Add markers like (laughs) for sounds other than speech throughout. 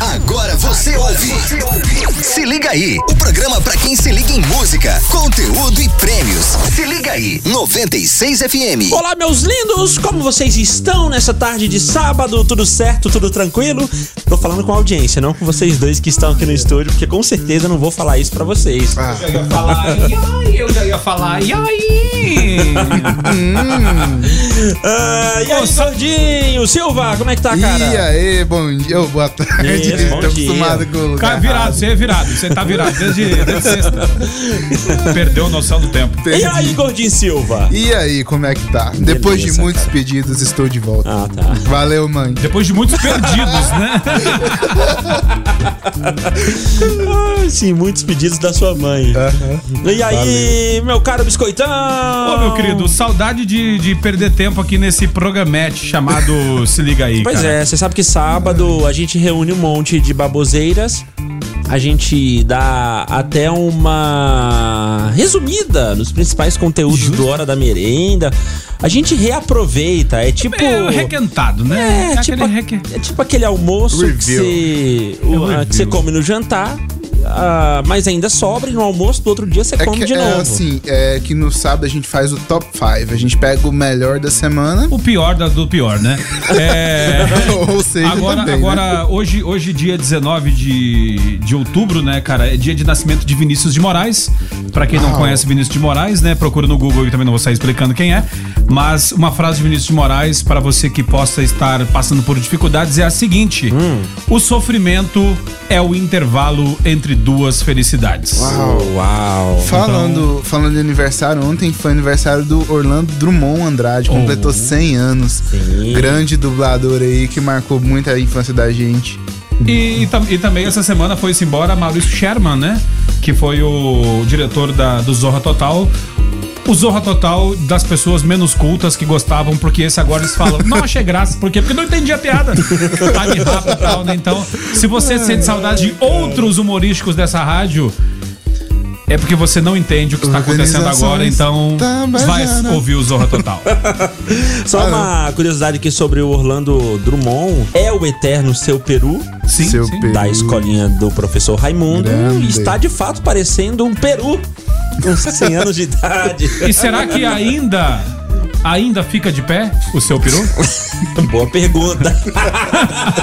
Agora você ouve. Se liga aí, o programa pra quem se liga em música, conteúdo e prêmios. Se liga aí, 96 FM. Olá, meus lindos! Como vocês estão nessa tarde de sábado? Tudo certo? Tudo tranquilo? Tô falando com a audiência, não com vocês dois que estão aqui no estúdio, porque com certeza eu não vou falar isso pra vocês. Eu já ia falar, e aí? Eu já ia falar, e aí? (laughs) Ah, e aí, Gordinho? Silva, como é que tá, cara? E aí, bom dia, boa tarde. Isso, bom Tô dia. acostumado com Cara, virado, você é virado, você tá virado desde, desde sexta. (laughs) Perdeu a noção do tempo. E aí, Gordinho Silva? E aí, como é que tá? Depois de muitos pedidos, estou de volta. Ah, tá. Valeu, mãe. Depois de muitos perdidos, né? Ah, sim, muitos pedidos da sua mãe. E aí, meu caro biscoitão? Ô, meu querido, saudade de, de perder tempo aqui nesse programete chamado Se Liga Aí, Pois cara. é, você sabe que sábado a gente reúne um monte de baboseiras. A gente dá até uma resumida nos principais conteúdos do Hora da Merenda. A gente reaproveita, é tipo. É requentado, né? É, tipo, aquele reque- é tipo aquele almoço que você, o- É ah, que você come no jantar, ah, mas ainda sobra e no almoço do outro dia você É come que de é novo. assim, é que no sábado a gente faz o top 5. A gente pega o melhor da semana. O pior da- do pior, né? (laughs) É. Ou seja, Agora, também, né? agora hoje, hoje, dia 19 de, de outubro, né, cara? É dia de nascimento de Vinícius de Moraes. Pra quem não conhece Vinícius de Moraes, né? Procura no Google e também não vou sair explicando quem é. Mas uma frase de Vinícius de Moraes, para você que possa estar passando por dificuldades, é a seguinte: Hum. O sofrimento é o intervalo entre duas felicidades. Uau. Uau. Falando, falando de aniversário, ontem foi aniversário do Orlando Drummond Andrade, completou 100 anos. Sim. Grande dublador aí que marcou muito a infância da gente. E, e e também essa semana foi-se embora Maurício Sherman, né? Que foi o diretor da, do Zorra Total. O Zorra Total das pessoas menos cultas que gostavam, porque esse agora eles falam, não achei graça. Por quê? Porque não entendi a piada. Time rápido e tal, né? Então, se você sente saudade de outros humorísticos dessa rádio, é porque você não entende o que está acontecendo agora, então vai ouvir o Zorra Total. (laughs) Só uma curiosidade aqui sobre o Orlando Drummond. É o eterno seu peru Sim, Seu sim. Peru. da escolinha do professor Raimundo. Grande. E está de fato parecendo um peru com 100 anos de idade. E será que ainda, ainda fica de pé o seu peru? (laughs) Boa pergunta. (laughs)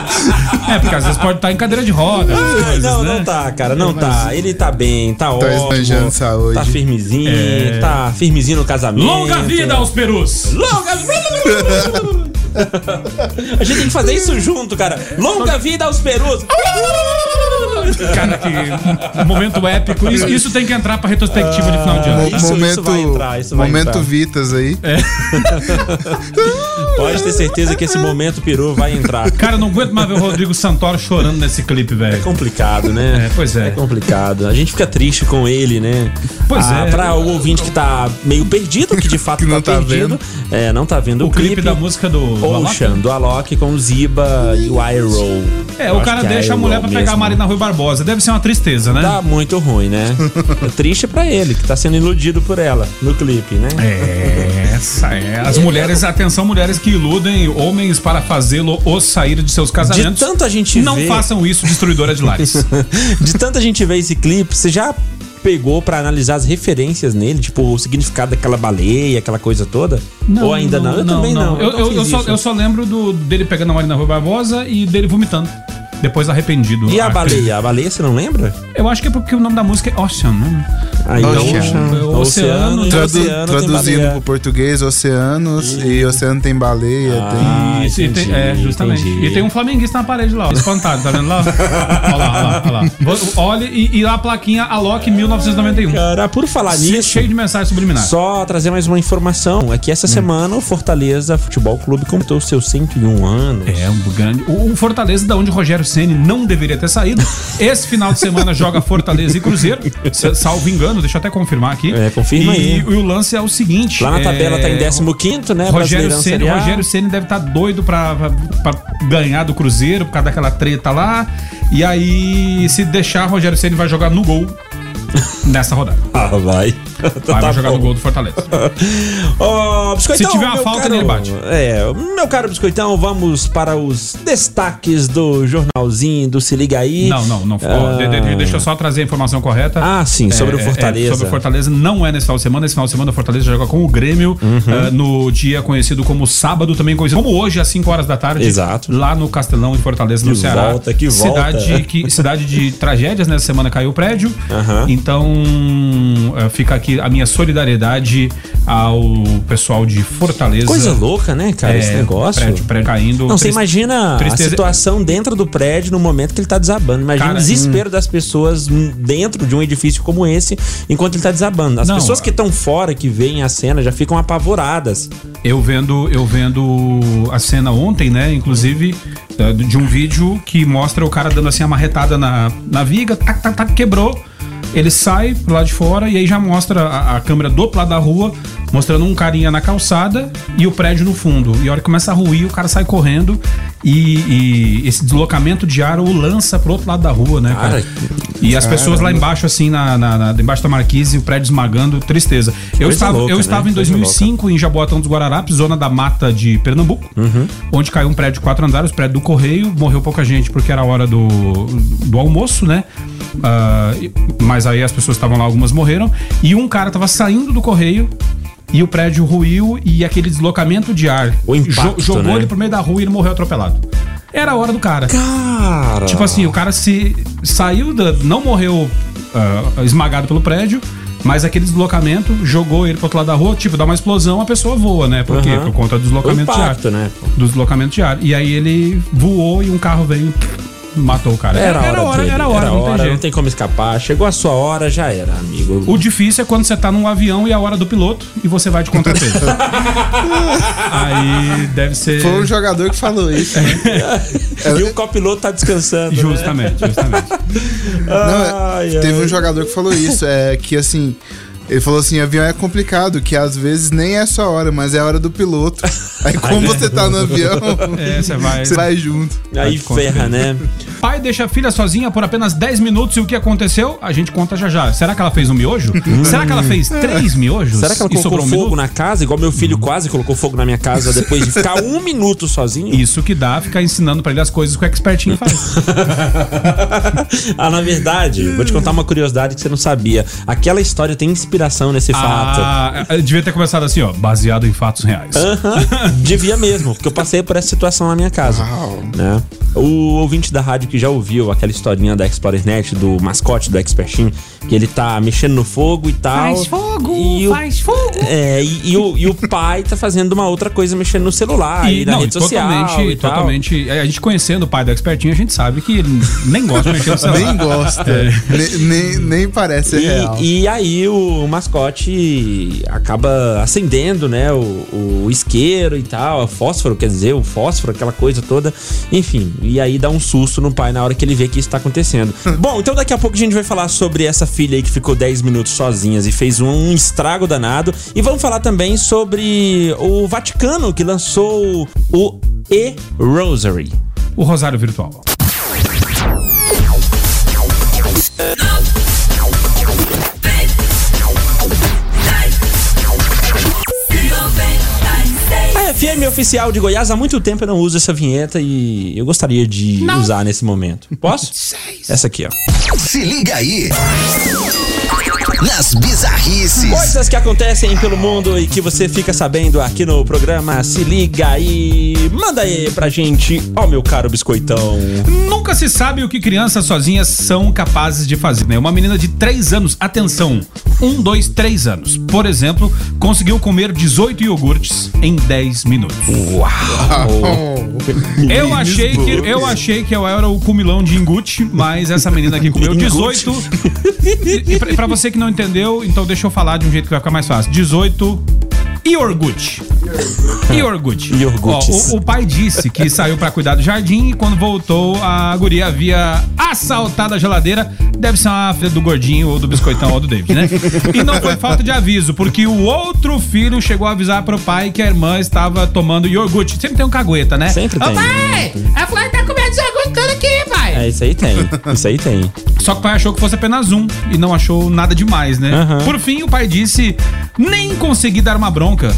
É, porque às vezes pode estar em cadeira de rodas, essas coisas, não, né? não tá, cara, não tá. Ele tá bem, tá, ótimo. esbanjando saúde. Tá firmezinho, É. tá firmezinho no casamento. Longa vida aos perus! Longa (laughs) vida! A gente tem que fazer isso junto, cara. Longa vida aos perus! Cara, que momento épico. Isso, isso tem que entrar pra retrospectiva de final de ano. Isso- isso momento vai entrar, isso vai momento entrar. Vitas aí. (laughs) Pode ter certeza que esse momento peru vai entrar. Cara, eu não aguento mais ver o Rodrigo Santoro chorando nesse clipe, É velho. complicado, né? É, pois é. É complicado. A gente fica triste com ele, né? Pois é. Pra o ouvinte que tá meio perdido, que de fato Que não tá, tá perdido. É, não tá vendo o, O clipe da música do. do Alok. Ocean, do Alok com o Ziba e o Iroh. É, Eu o cara deixa a mulher pra pegar a. Marina Rui Barbosa. Deve ser uma tristeza, né? Tá muito ruim, né? É triste pra ele, que tá sendo iludido por ela no clipe, né? É, essa é. As mulheres, atenção, mulheres que iludem homens para fazê-lo ou sair de seus De casamentos. tanto a gente Não ver, façam isso, destruidora de lares. (laughs) de tanto a gente ver esse clipe, você já pegou pra analisar as referências nele, tipo o significado daquela baleia, aquela coisa toda? Ou ainda não? Eu também não. Eu, não eu- eu fiz só, eu só lembro do, dele pegando a Marina Rui Barbosa e dele vomitando. Depois arrependido. E a baleia? A baleia você não lembra? Eu acho que é porque o nome da música é Ocean, né? Aí, Ocean. Oceano, Oceano, e Tradu- oceano tem traduzindo pro português, oceanos, e oceano tem baleia, Ah, Isso, e tem- entendi, é, justamente. entendi. E tem um flamenguista na parede lá, ó, espantado, tá vendo lá? (laughs) olha lá, olha lá, olha lá. Vou- Olha, e, e a plaquinha Alok 1991. Cara, por falar nisso, Cheio de mensagens subliminares. só trazer mais uma informação. É que essa semana o Fortaleza Futebol Clube completou seus 101 anos. É, um grande. O, o Fortaleza, da onde Rogério Ceni não deveria ter saído. Esse final de semana joga Fortaleza e Cruzeiro. Salvo engano, deixa eu até confirmar aqui. É, confirma e, aí. E o lance é o seguinte: Lá na tabela é, tá em 15º, né? Rogério Ceni. Rogério Ceni deve estar doido pra, pra, pra ganhar do Cruzeiro por causa daquela treta lá. E aí, se deixar, Rogério Ceni vai jogar no gol nessa rodada. Ah, vai. (laughs) Tá vai jogar bom. no gol do Fortaleza. (laughs) Ó, Biscoitão, Se tiver uma falta, caro- ele bate. É, meu caro Biscoitão, vamos para os destaques do jornalzinho do Se Liga Aí. Não, não, não. ó, de- de- de- deixa eu só trazer a informação correta. Ah, sim, sobre o Fortaleza. sobre o Fortaleza não é nesse final de semana. Nesse final de semana o Fortaleza joga com o Grêmio Uhum. eh, no dia conhecido como sábado, também conhecido como hoje, às 5 horas da tarde. Exato. Lá no Castelão, em Fortaleza, no Que Ceará. volta, que volta. Cidade, que, cidade de tragédias, nessa semana caiu o prédio. Aham. Então eh, fica aqui a minha solidariedade ao pessoal de Fortaleza. Coisa louca, né, cara, É, esse negócio. Prédio, prédio caindo. Não, você imagina tristeza- a situação dentro do prédio no momento que ele tá desabando. Imagina Cara, o desespero das pessoas hum, dentro de um edifício como esse enquanto ele tá desabando. As Não, pessoas que estão fora, que veem a cena, já ficam apavoradas. Eu vendo, eu vendo a cena ontem, né? Inclusive, de um vídeo que mostra o cara dando assim a marretada na, na viga, tac, tac, tac, quebrou. Ele sai pro lado de fora e aí já mostra a, a câmera do outro lado da rua, mostrando um carinha na calçada e o prédio no fundo. E a hora que começa a ruir, o cara sai correndo e, e esse deslocamento de ar o lança pro outro lado da rua, né, cara? Cara, E as pessoas lá embaixo, assim, na, na, na- embaixo da marquise, o prédio esmagando, tristeza. Eu Coisa estava, louca, eu né? estava em Coisa 2005 em Jaboatão dos Guararapes, zona da mata de Pernambuco, onde caiu um prédio de quatro andares, o prédio do Correio, morreu pouca gente porque era a hora do, do almoço, né? E- mas aí as pessoas estavam lá, algumas morreram, e um cara tava saindo do Correio. E o prédio ruiu e aquele deslocamento de ar O impacto, jogou né? ele pro meio da rua e ele morreu atropelado. Era a hora do cara. Cara. Tipo assim, o cara se saiu da. não morreu ah, esmagado pelo prédio, mas aquele deslocamento jogou ele pro outro lado da rua, tipo, dá uma explosão, a pessoa voa, né? Por quê? Por conta do o deslocamento de ar. impacto, né? Do deslocamento de ar. E aí ele voou e um carro veio matou o cara. Era, a hora, era hora, dele. era hora, Era não tem hora, jeito. não tem como escapar. Chegou a sua hora, já era, amigo. O difícil é quando você tá num avião e é a hora do piloto e você vai de contrapeso. (laughs) aí deve ser. Foi um jogador que falou isso. né? (laughs) E o copiloto tá descansando. né? Justamente, justamente. Não, é- Ai, teve ai. um jogador que falou isso, é que assim. Ele falou assim: avião é complicado, que às vezes nem é sua hora, mas é a hora do piloto. Aí, como você tá no avião, (laughs) É, você vai. você vai junto. Aí Conta ferra, né? Pai deixa a filha sozinha por apenas 10 minutos e o que aconteceu? A gente conta já já. Será que ela fez um miojo? Será que ela fez três miojos? Será que ela colocou um fogo na casa, igual meu filho quase colocou fogo na minha casa depois de ficar um minuto sozinho? Isso que dá ficar ensinando pra ele as coisas que o expertinho faz. (laughs) ah, na verdade, vou te contar uma curiosidade que você não sabia. Aquela história tem inspiração nesse fato. ah, eu devia ter começado assim, ó, baseado em fatos reais. Aham, (laughs) Devia mesmo, porque eu passei por essa situação na minha casa. Né? O ouvinte da rádio que já ouviu aquela historinha da ExplorerNet, do mascote do Expertin, que ele tá mexendo no fogo e tal. Faz fogo, e o- faz fogo. É, e, e o, e o pai tá fazendo uma outra coisa, mexendo no celular e, na não, rede social. totalmente, e tal. totalmente. A gente conhecendo o pai do expertinho, a gente sabe que ele nem gosta de mexer no celular. Nem gosta. Nem, nem, nem parece ser real. E, e aí o mascote acaba acendendo, né, o, o isqueiro e tal, o fósforo, quer dizer, o fósforo, aquela coisa toda. Enfim, e aí dá um susto no pai na hora que ele vê que isso tá acontecendo. (laughs) Bom, então daqui a pouco a gente vai falar sobre essa filha aí que ficou 10 minutos sozinhas e fez um estrago danado. E vamos falar também sobre o Vaticano que lançou o E-Rosary. O Rosário Virtual. FM oficial de Goiás, há muito tempo eu não uso essa vinheta e eu gostaria de usar nesse momento. Posso? Essa aqui, ó. Se liga aí. Nas bizarrices. Coisas que acontecem pelo mundo e que você fica sabendo aqui no programa. Se liga aí. Manda aí pra gente, ó meu caro biscoitão. Nunca se sabe o que crianças sozinhas são capazes de fazer, né? Uma menina de 3 anos, atenção, 1, 2, 3 anos, por exemplo, conseguiu comer 18 iogurtes em 10 minutos. Eu achei que eu achei que eu era o cumilão de Ingut, mas essa menina aqui comeu 18. E, e pra, pra você que não entendeu, então deixa eu falar de um jeito que vai ficar mais fácil. 18 iogurte. Iogurte. Ó, o, o pai disse que saiu pra cuidar do jardim e quando voltou a guria havia assaltado a geladeira. Deve ser uma filha do gordinho ou do biscoitão ou do David, né? E não foi falta de aviso, porque o outro filho chegou a avisar pro pai que a irmã estava tomando iogurte. Sempre tem um cagueta, né? Sempre Ô, tem. pai, a Flávia tá comendo iogurte tudo aqui, pai. É, isso aí tem. Isso aí tem. Só que o pai achou que fosse apenas um e não achou nada demais, né? Aham. Por fim, o pai disse: nem consegui dar uma bronca.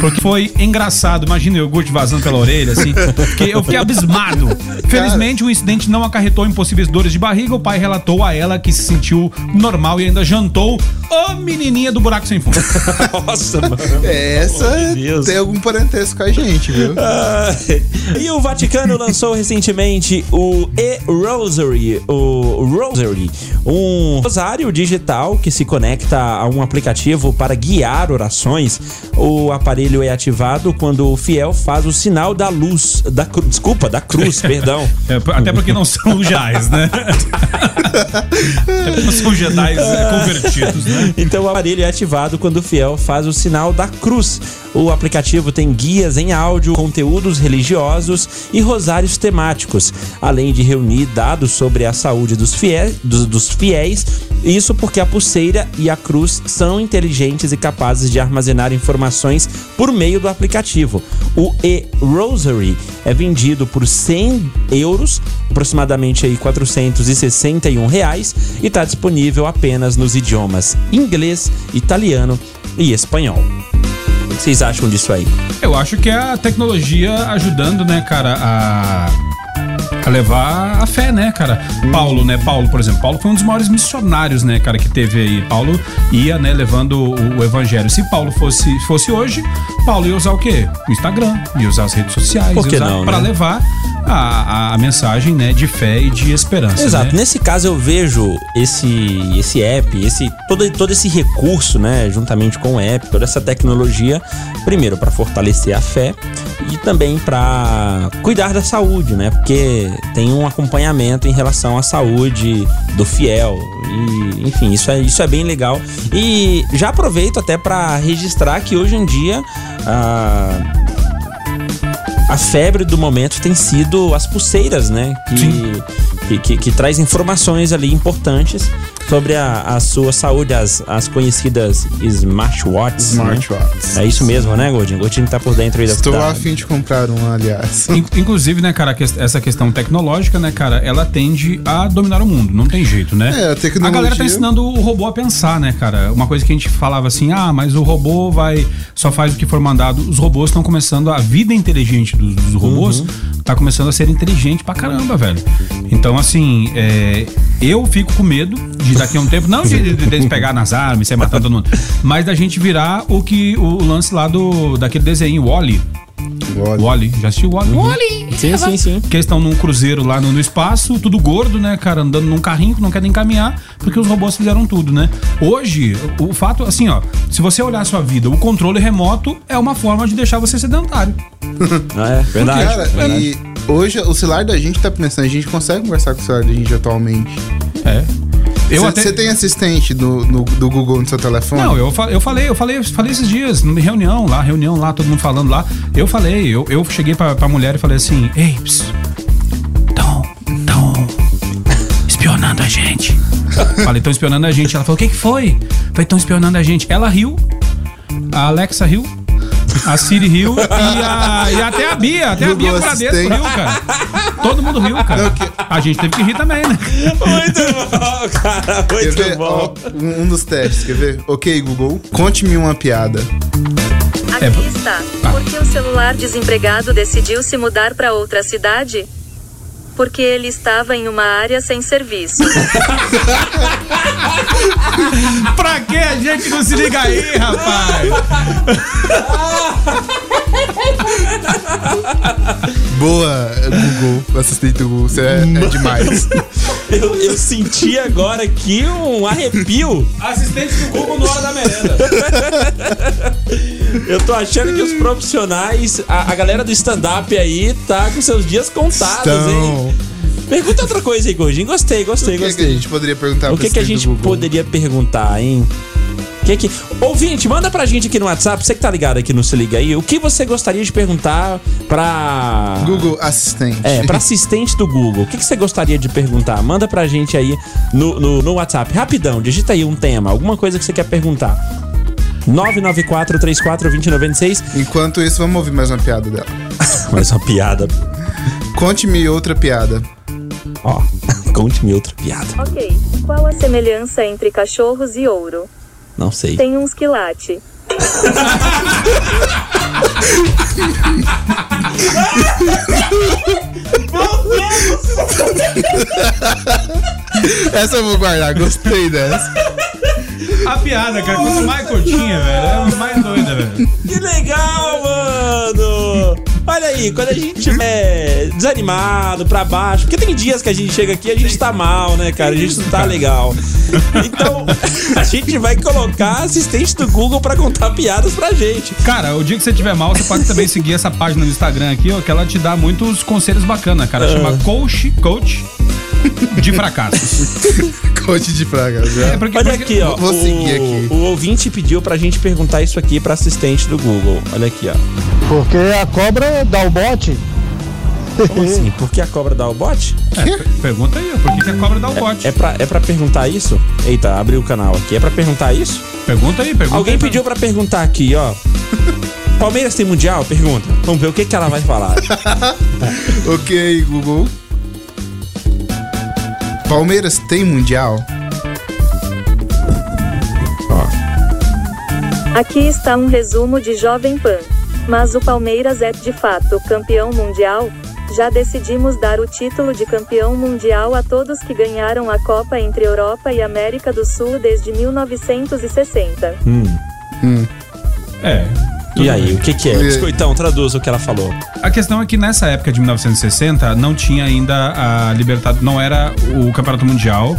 Porque foi engraçado. Imagina o iogurte vazando pela orelha, assim. Fiquei- eu fiquei abismado. (laughs) Felizmente, o incidente não acarretou em possíveis dores de barriga. O pai relatou a ela que se sentiu normal e ainda jantou. Ô menininha do buraco sem fundo. (laughs) Nossa, mano. Essa amor de Deus. tem algum parentesco com a gente, viu? Ah, e o Vaticano lançou (laughs) recentemente o e-Rosary, o Rosary, um rosário digital que se conecta a um aplicativo para guiar orações. O aparelho é ativado quando o fiel faz o sinal da luz, da cru- desculpa, da cruz, (laughs) perdão. É, até porque não são Jedi, né? não são Jedi é, convertidos, né? Então o aparelho é ativado quando o fiel faz o sinal da cruz. O aplicativo tem guias em áudio, conteúdos religiosos e rosários temáticos, além de reunir dados sobre a saúde dos fiéis, dos, dos fiéis. Isso porque a pulseira e a cruz são inteligentes e capazes de armazenar informações por meio do aplicativo. O e-Rosary é vendido por 100 euros, aproximadamente aí 461 reais, e está disponível apenas nos idiomas inglês, italiano e espanhol. Vocês acham disso aí? Eu acho que é a tecnologia ajudando, né, cara, a, a levar a fé, né, cara? Paulo, né? Paulo, por exemplo, Paulo foi um dos maiores missionários, né, cara, que teve aí. Paulo ia, né, levando o, o evangelho. Se Paulo fosse, fosse hoje, Paulo ia usar o quê? O Instagram, ia usar as redes sociais, Por que não, pra né? levar a, a, a mensagem, né, de fé e de esperança. Exato. Né? Nesse caso eu vejo esse esse app, esse todo, todo esse recurso, né, juntamente com o app, toda essa tecnologia, primeiro para fortalecer a fé e também para cuidar da saúde, né? Porque tem um acompanhamento em relação à saúde do fiel. E, enfim, isso é, isso é bem legal. E já aproveito até para registrar que hoje em dia ah, a febre do momento tem sido as pulseiras, né? Que, que, que, que traz informações ali importantes sobre a, a sua saúde, as, as conhecidas smartwatches. Smartwatches. Né? É isso mesmo, né, Gordinho? Gordinho tá por dentro aí da Estou da- a fim de comprar um, aliás. In- Inclusive, né, cara, essa questão tecnológica, né, cara, ela tende a dominar o mundo, não tem jeito, né? É, a tecnologia- galera tá ensinando o robô a pensar, né, cara? Uma coisa que a gente falava assim, ah, mas o robô vai só faz o que for mandado. Os robôs estão começando a vida inteligente dos, dos robôs Uhum. tá começando a ser inteligente pra caramba, velho. Então, assim, é, eu fico com medo de daqui a um tempo, não de, de, deles pegar nas armas e sair matando todo mundo, mas da gente virar o que o lance lá do daquele desenho Wally. Olha. Wally, já assistiu Wally? Uhum. Wally! Sim, sim, sim. Que eles estão num cruzeiro lá no, no espaço, tudo gordo, né, cara, andando num carrinho que não quer nem caminhar, porque os robôs fizeram tudo, né? Hoje, o, o fato, assim, ó, se você olhar a sua vida, o controle remoto é uma forma de deixar você sedentário. (laughs) É, verdade. Cara, verdade. e hoje o celular da gente tá pensando, a gente consegue conversar com o celular da gente atualmente. É. Você até. tem assistente do, no- do Google no seu telefone? Não, eu, eu falei, eu falei, falei esses dias, reunião lá, reunião lá, todo mundo falando lá. Eu falei, eu, eu cheguei pra, pra mulher e falei assim, ei, ps, tão, tão espionando a gente. (laughs) falei, tão espionando a gente. Ela falou, o que que foi? Falei, tão espionando a gente. Ela riu, a Alexa riu, a Siri riu e, a- e até a Bia, até a Bia Google Bradesco riu, cara. Todo mundo riu, cara. A gente teve que rir também, né? Muito bom, cara. Quer Muito ver? bom. Ó, um, um dos testes, quer ver? Ok, Google, conte-me uma piada. É, Aqui está. Por que o celular desempregado decidiu se mudar para outra cidade? Porque ele estava em uma área sem serviço. (laughs) Pra que a gente não se liga aí, rapaz? Boa, Google, assistente do Google, você é, é demais. (laughs) Eu, eu senti agora aqui um arrepio. Assistente do Google no hora da merenda. Eu tô achando que os profissionais, a, a galera do stand-up aí, tá com seus dias contados, hein? Então, Pergunta outra coisa aí, Gordinho. Gostei, gostei, o que, que a gostei. gente poderia perguntar O que, que a gente poderia perguntar, hein? Que que... Ouvinte, manda pra gente aqui no WhatsApp, você que tá ligado aqui no Se Liga aí, o que você gostaria de perguntar pra. Google Assistente. É, pra assistente do Google. O que, que você gostaria de perguntar? Manda pra gente aí no, no, no WhatsApp. Rapidão, digita aí um tema, alguma coisa que você quer perguntar. 994-34-2096. Enquanto isso, vamos ouvir mais uma piada dela. (laughs) Mais uma piada. Conte-me outra piada. Ó. (laughs) Conte-me outra piada. Ok. Qual a semelhança entre cachorros e ouro? Não sei. Tem uns que late. (laughs) Essa eu vou guardar, gostei dessa. A piada, cara, quanto mais curtinha, velho, é mais doida, velho. Que legal, mano! Olha aí, quando a gente tiver desanimado, pra baixo, porque tem dias que a gente chega aqui e a gente tá mal, né, cara? A gente não tá legal. Então, (laughs) a gente vai colocar assistente do Google pra contar piadas pra gente. Cara, o dia que você tiver mal, você pode também (laughs) seguir essa página no Instagram aqui, ó, que ela te dá muitos conselhos bacanas, cara. Chama Coach, Coach de Fracassos. (laughs) Coach de praga. Já. É porque, Olha porque- aqui, ó. Vou o, seguir aqui. O ouvinte pediu pra gente perguntar isso aqui pra assistente do Google. Olha aqui, ó. Porque a cobra dá o bote. Como assim? Por que a cobra dá o bote? É, per- pergunta aí, ó, por que, que a cobra dá o bote? É pra, é pra perguntar isso? Eita, abriu o canal aqui. É pra perguntar isso? Pergunta aí, pergunta Alguém aí, pediu pra perguntar aqui, ó. Palmeiras tem mundial? Pergunta. Vamos ver o que, que ela vai falar. (laughs) Ok, Google. Palmeiras tem mundial? Aqui está um resumo de Jovem Pan. Mas o Palmeiras é de fato campeão mundial? Já decidimos dar o título de campeão mundial a todos que ganharam a Copa entre Europa e América do Sul desde 1960. É. E aí, o que, que é? Biscoitão, traduz o que ela falou. A questão é que nessa época de 1960 não tinha ainda a Libertadores, não era o Campeonato Mundial,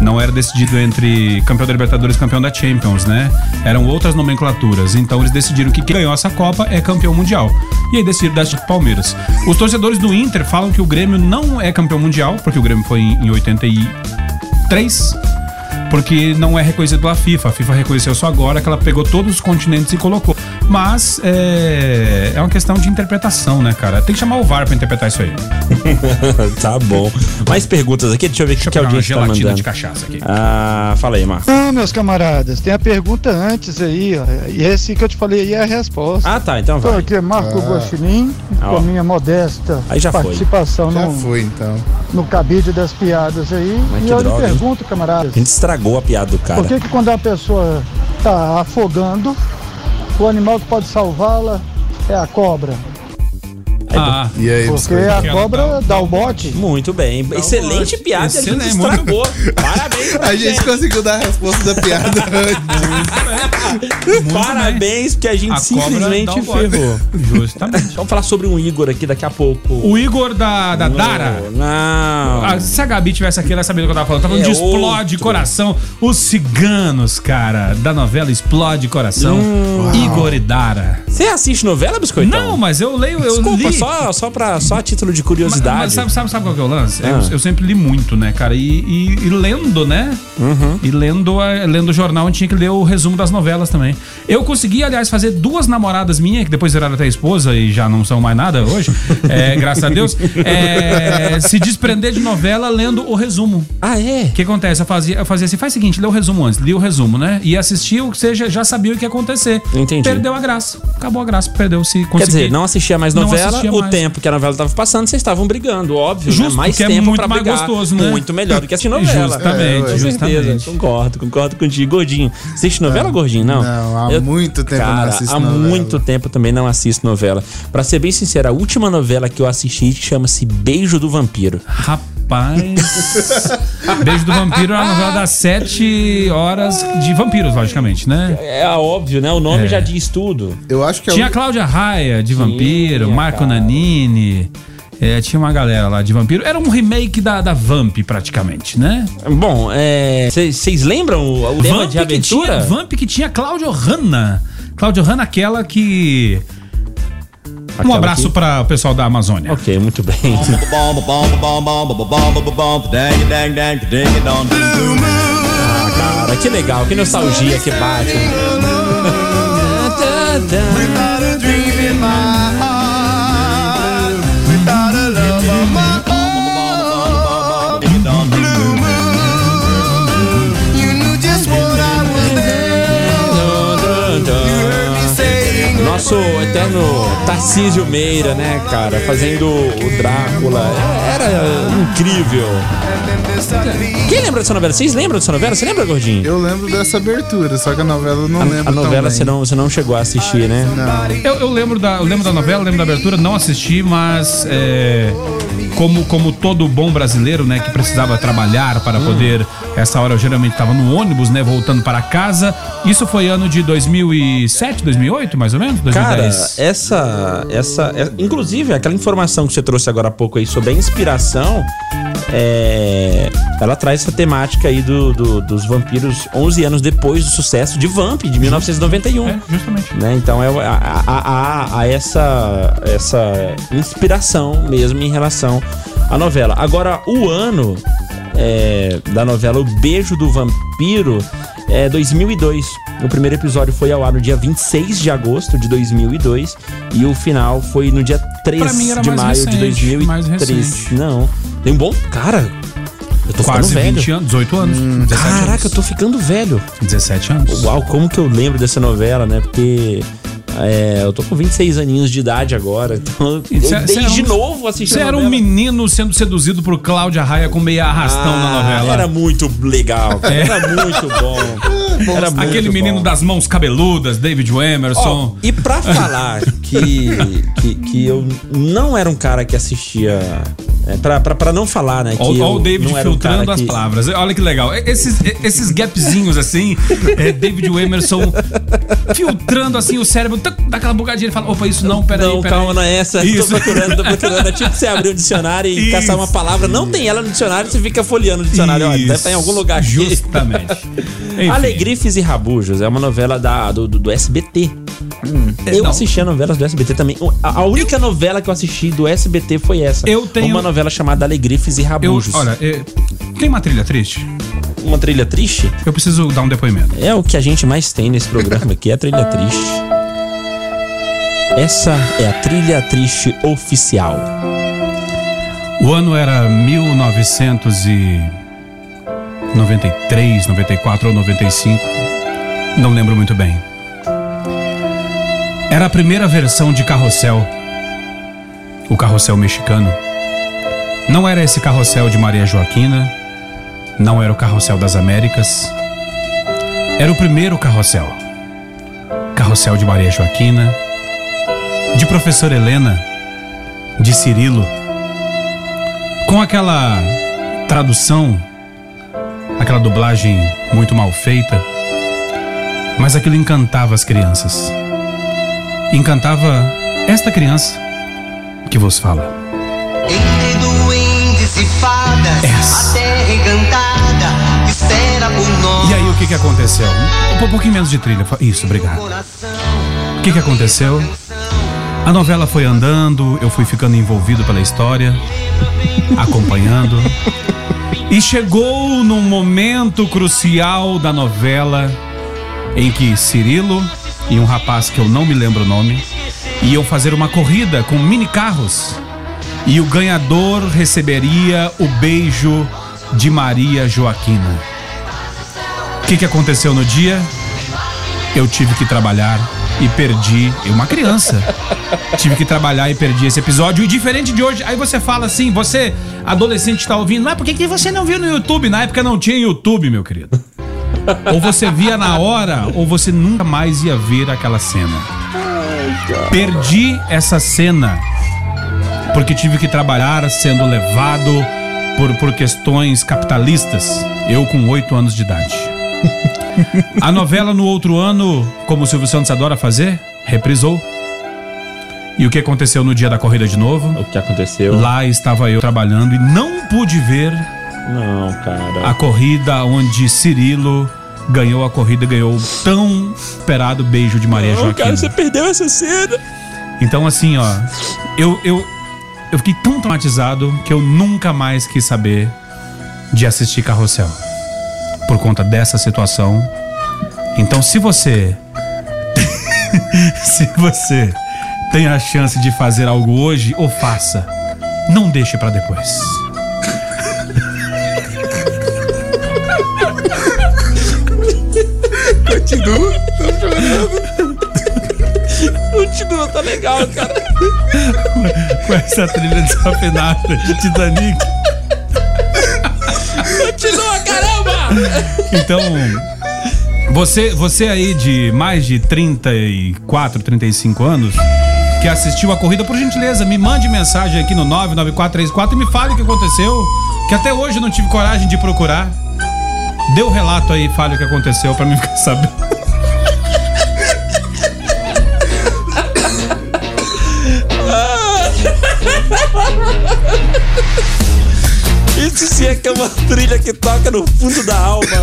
não era decidido entre campeão da Libertadores e campeão da Champions, né? Eram outras nomenclaturas. Então eles decidiram que quem ganhou essa Copa é campeão mundial. E aí decidiram dar esse Palmeiras. Os torcedores do Inter falam que o Grêmio não é campeão mundial, porque o Grêmio foi em em 83. Porque não é reconhecido pela FIFA. A FIFA reconheceu só agora que ela pegou todos os continentes e colocou. Mas é, é uma questão de interpretação, né, cara? Tem que chamar o VAR pra interpretar isso aí. (laughs) tá bom. Mais perguntas aqui? Deixa eu ver o que, a pegar uma audiência tá gelatina mandando. de cachaça aqui. Ah, fala aí, Marcos. Não, meus camaradas, tem a pergunta antes aí, ó. E esse que eu te falei aí é a resposta. Ah, tá, então Então vai. aqui é Marco Guaxinim, Ah, com a minha modesta Aí já foi. participação Já no, foi, então. no cabide das piadas aí. Mas e que eu droga, lhe hein? pergunto, camaradas, A gente estragou a piada do cara. por que, que quando a pessoa tá afogando, o animal que pode salvá-la é a cobra? Ah, E aí, Porque biscoito? a cobra dá- dá o bote. Muito bem. Excelente ótimo. piada, a gente Excelente, muito estragou. Parabéns A gente conseguiu dar a resposta da piada (laughs) antes. Parabéns, porque a gente A simplesmente dá o ferrou. justamente. Vamos falar sobre um Igor aqui daqui a pouco. O Igor da, da Dara. Não. Ah, se a Gabi tivesse aqui, ela sabia do que eu tava falando. Tava falando É de Explode outro. Coração. Os ciganos, cara, da novela Explode Coração. Hum. Igor e Dara. Você assiste novela, Biscoitão? Não, mas eu leio, eu Desculpa, li. Só, só, pra, só a título de Mas, curiosidade. mas sabe, sabe, sabe qual que é o lance? Ah. Eu, eu sempre li muito, né, cara? E, e- e lendo, né? Uhum. E lendo, lendo o jornal, gente tinha que ler o resumo das novelas também. Eu consegui, aliás, fazer duas namoradas minhas, que depois viraram até esposa e já não são mais nada hoje, (laughs) é, graças a Deus, é, se desprender de novela lendo o resumo. Ah, é? O que acontece? Eu fazia, eu fazia assim, faz o seguinte, lê o resumo antes, li o resumo, né? E assistia, ou seja, já sabia o que ia acontecer. Entendi. Perdeu a graça. Acabou a graça, perdeu se consegui. Quer dizer, não assistia mais novela, o mais. tempo que a novela tava passando, vocês estavam brigando, óbvio, Justo, né? Mais é tempo muito pra mais brigar. gostoso, né? Muito melhor do que assistir novela. Justamente, com certeza. justamente. Concordo, concordo contigo. Gordinho, assiste novela, Gordinho? Não. Não, há muito tempo eu não cara, assisto há novela. muito tempo também não assisto novela. Pra ser bem sincero, a última novela que eu assisti chama-se Beijo do Vampiro. Rapaz. Beijo do Vampiro é uma novela das sete horas de vampiros, logicamente, né? É óbvio, né? O nome É. já diz tudo. Eu acho que é Tinha a Cláudia Raia de Vampiro, Marco cara. Nanini. é, tinha uma galera lá de Vampiro. Era um remake da, da Vamp, praticamente, né? Bom, vocês lembram o, o tema de que tinha, aventura? Vamp que tinha Cláudio Hanna. Cláudio Hanna, aquela que. Um abraço para o pessoal da Amazônia. Ok, muito bem. Ah, cara, que legal, que nostalgia que bate. Nosso eterno eterno Tarcísio Meira, né, cara? Fazendo o Drácula. Era incrível. Quem lembra dessa novela? Vocês lembram dessa novela? Você lembra, Gordinho? Eu lembro dessa abertura, só que a novela eu não lembro A novela você não, você não chegou a assistir, né? Não. Eu, eu lembro da, eu lembro da novela, lembro da abertura, não assisti, mas é, como, como todo bom brasileiro, né, que precisava trabalhar para poder. Essa hora eu geralmente estava no ônibus, né, voltando para casa. Isso foi ano de 2007, 2008, mais ou menos? Cara, 2010. essa, essa, é- inclusive aquela informação que você trouxe agora há pouco aí sobre a inspiração, é, ela traz essa temática aí do, do- dos vampiros 11 anos depois do sucesso de Vamp de 1991. É, justamente. né? Então é a, a, a- a essa, essa inspiração mesmo em relação à novela. Agora, o ano é, da novela O Beijo do Vampiro é 2002. O primeiro episódio foi ao ar no dia 26 de agosto de 2002 e o final foi no dia 3 Pra mim era de maio de recente, mais 2003. recente. Não, tem um bom... Cara, eu tô Quase ficando velho. 20 anos, 18 anos. 17 Caraca, anos. eu tô ficando velho. 17 anos. Uau, como que eu lembro dessa novela, né? Porque é, eu tô com 26 aninhos de idade agora. Então, eu cê- desde um- novo assisti Você era um menino sendo seduzido por Cláudia Raia com meia arrastão Ah, na novela. Era muito legal, cara. Era muito bom. (laughs) Era Aquele menino bom. das mãos cabeludas, David Emerson. Ó, e pra falar que, que, que eu não era um cara que assistia. É, pra, pra, pra não falar, né? Que Olha o David um filtrando cara as que- palavras. Olha que legal. Esses, esses gapzinhos assim, é, David Emerson filtrando assim o cérebro, dá aquela bugadinha e fala: opa, isso não, peraí, Não, peraí. calma, não é essa. Isso. Tô procurando, tô procurando. É tipo você abrir o dicionário e Isso. caçar uma palavra. Não tem ela no dicionário, você fica folheando o dicionário. Olha, deve estar em algum lugar. Justamente. (laughs) Enfim. Alegrifes e Rabujos é uma novela da, do, do- do SBT. eu não. assisti a novelas do SBT também. A, a única novela que eu assisti do SBT foi essa. Eu tenho- Uma novela chamada Alegrifes e Eu, Rabujos. olha, é, tem uma trilha triste? Uma trilha triste Eu preciso dar um depoimento. é o que a gente mais tem nesse programa aqui, é a trilha (laughs) triste. Essa é a trilha triste oficial. O ano era 1993, 94 ou 95. Não lembro muito bem. Era a primeira versão de Carrossel. O carrossel mexicano. Não era esse carrossel de Maria Joaquina. Não era o carrossel das Américas. Era o primeiro carrossel. Carrossel de Maria Joaquina. De professora Helena. De Cirilo com aquela tradução, aquela dublagem muito mal feita, mas aquilo encantava as crianças. Encantava esta criança que vos fala. Entre duendes e fadas, Essa. a terra encantada espera por nós. E aí o que que aconteceu? Um, pouquinho menos de trilha. Isso, obrigado. O que que aconteceu? A novela foi andando, eu fui ficando envolvido pela história, acompanhando. E chegou num momento crucial da novela em que Cirilo e um rapaz que eu não me lembro o nome iam fazer uma corrida com mini carros. E o ganhador receberia o beijo de Maria Joaquina. O que, que aconteceu no dia? Eu tive que trabalhar e perdi. Uma criança. tive que trabalhar e perdi esse episódio. E diferente de hoje, aí você fala assim, você, adolescente, está ouvindo, mas por que, que você não viu no YouTube? Na época não tinha YouTube, meu querido. Ou você via na hora, ou você nunca mais ia ver aquela cena. Perdi essa cena porque tive que trabalhar sendo levado por, por questões capitalistas. Eu com oito anos de idade. A novela no outro ano, como o Silvio Santos adora fazer, reprisou. E o que aconteceu no dia da corrida de novo? O que aconteceu? Lá estava eu trabalhando e não pude ver Não, cara. a corrida onde Cirilo ganhou a corrida ganhou o tão esperado beijo de Maria Não, Joaquina. cara, você perdeu essa cena. Então, assim, ó, eu, eu, eu fiquei tão traumatizado que eu nunca mais quis saber de assistir Carrossel. Por conta dessa situação. Então, se você. (laughs) se você tem a chance de fazer algo hoje, ou faça. Não deixe pra depois. Continua, tô chorando. Continua, tá legal, cara. Com essa trilha desafinada de Titanic. Então, você, você aí de mais de 34, 35 anos, que assistiu a corrida, por gentileza, me mande mensagem aqui no 99434 e me fale o que aconteceu, que até hoje eu não tive coragem de procurar. Dê o relato aí, fale o que aconteceu pra mim ficar sabendo. Que é uma trilha que toca no fundo da alma. (laughs)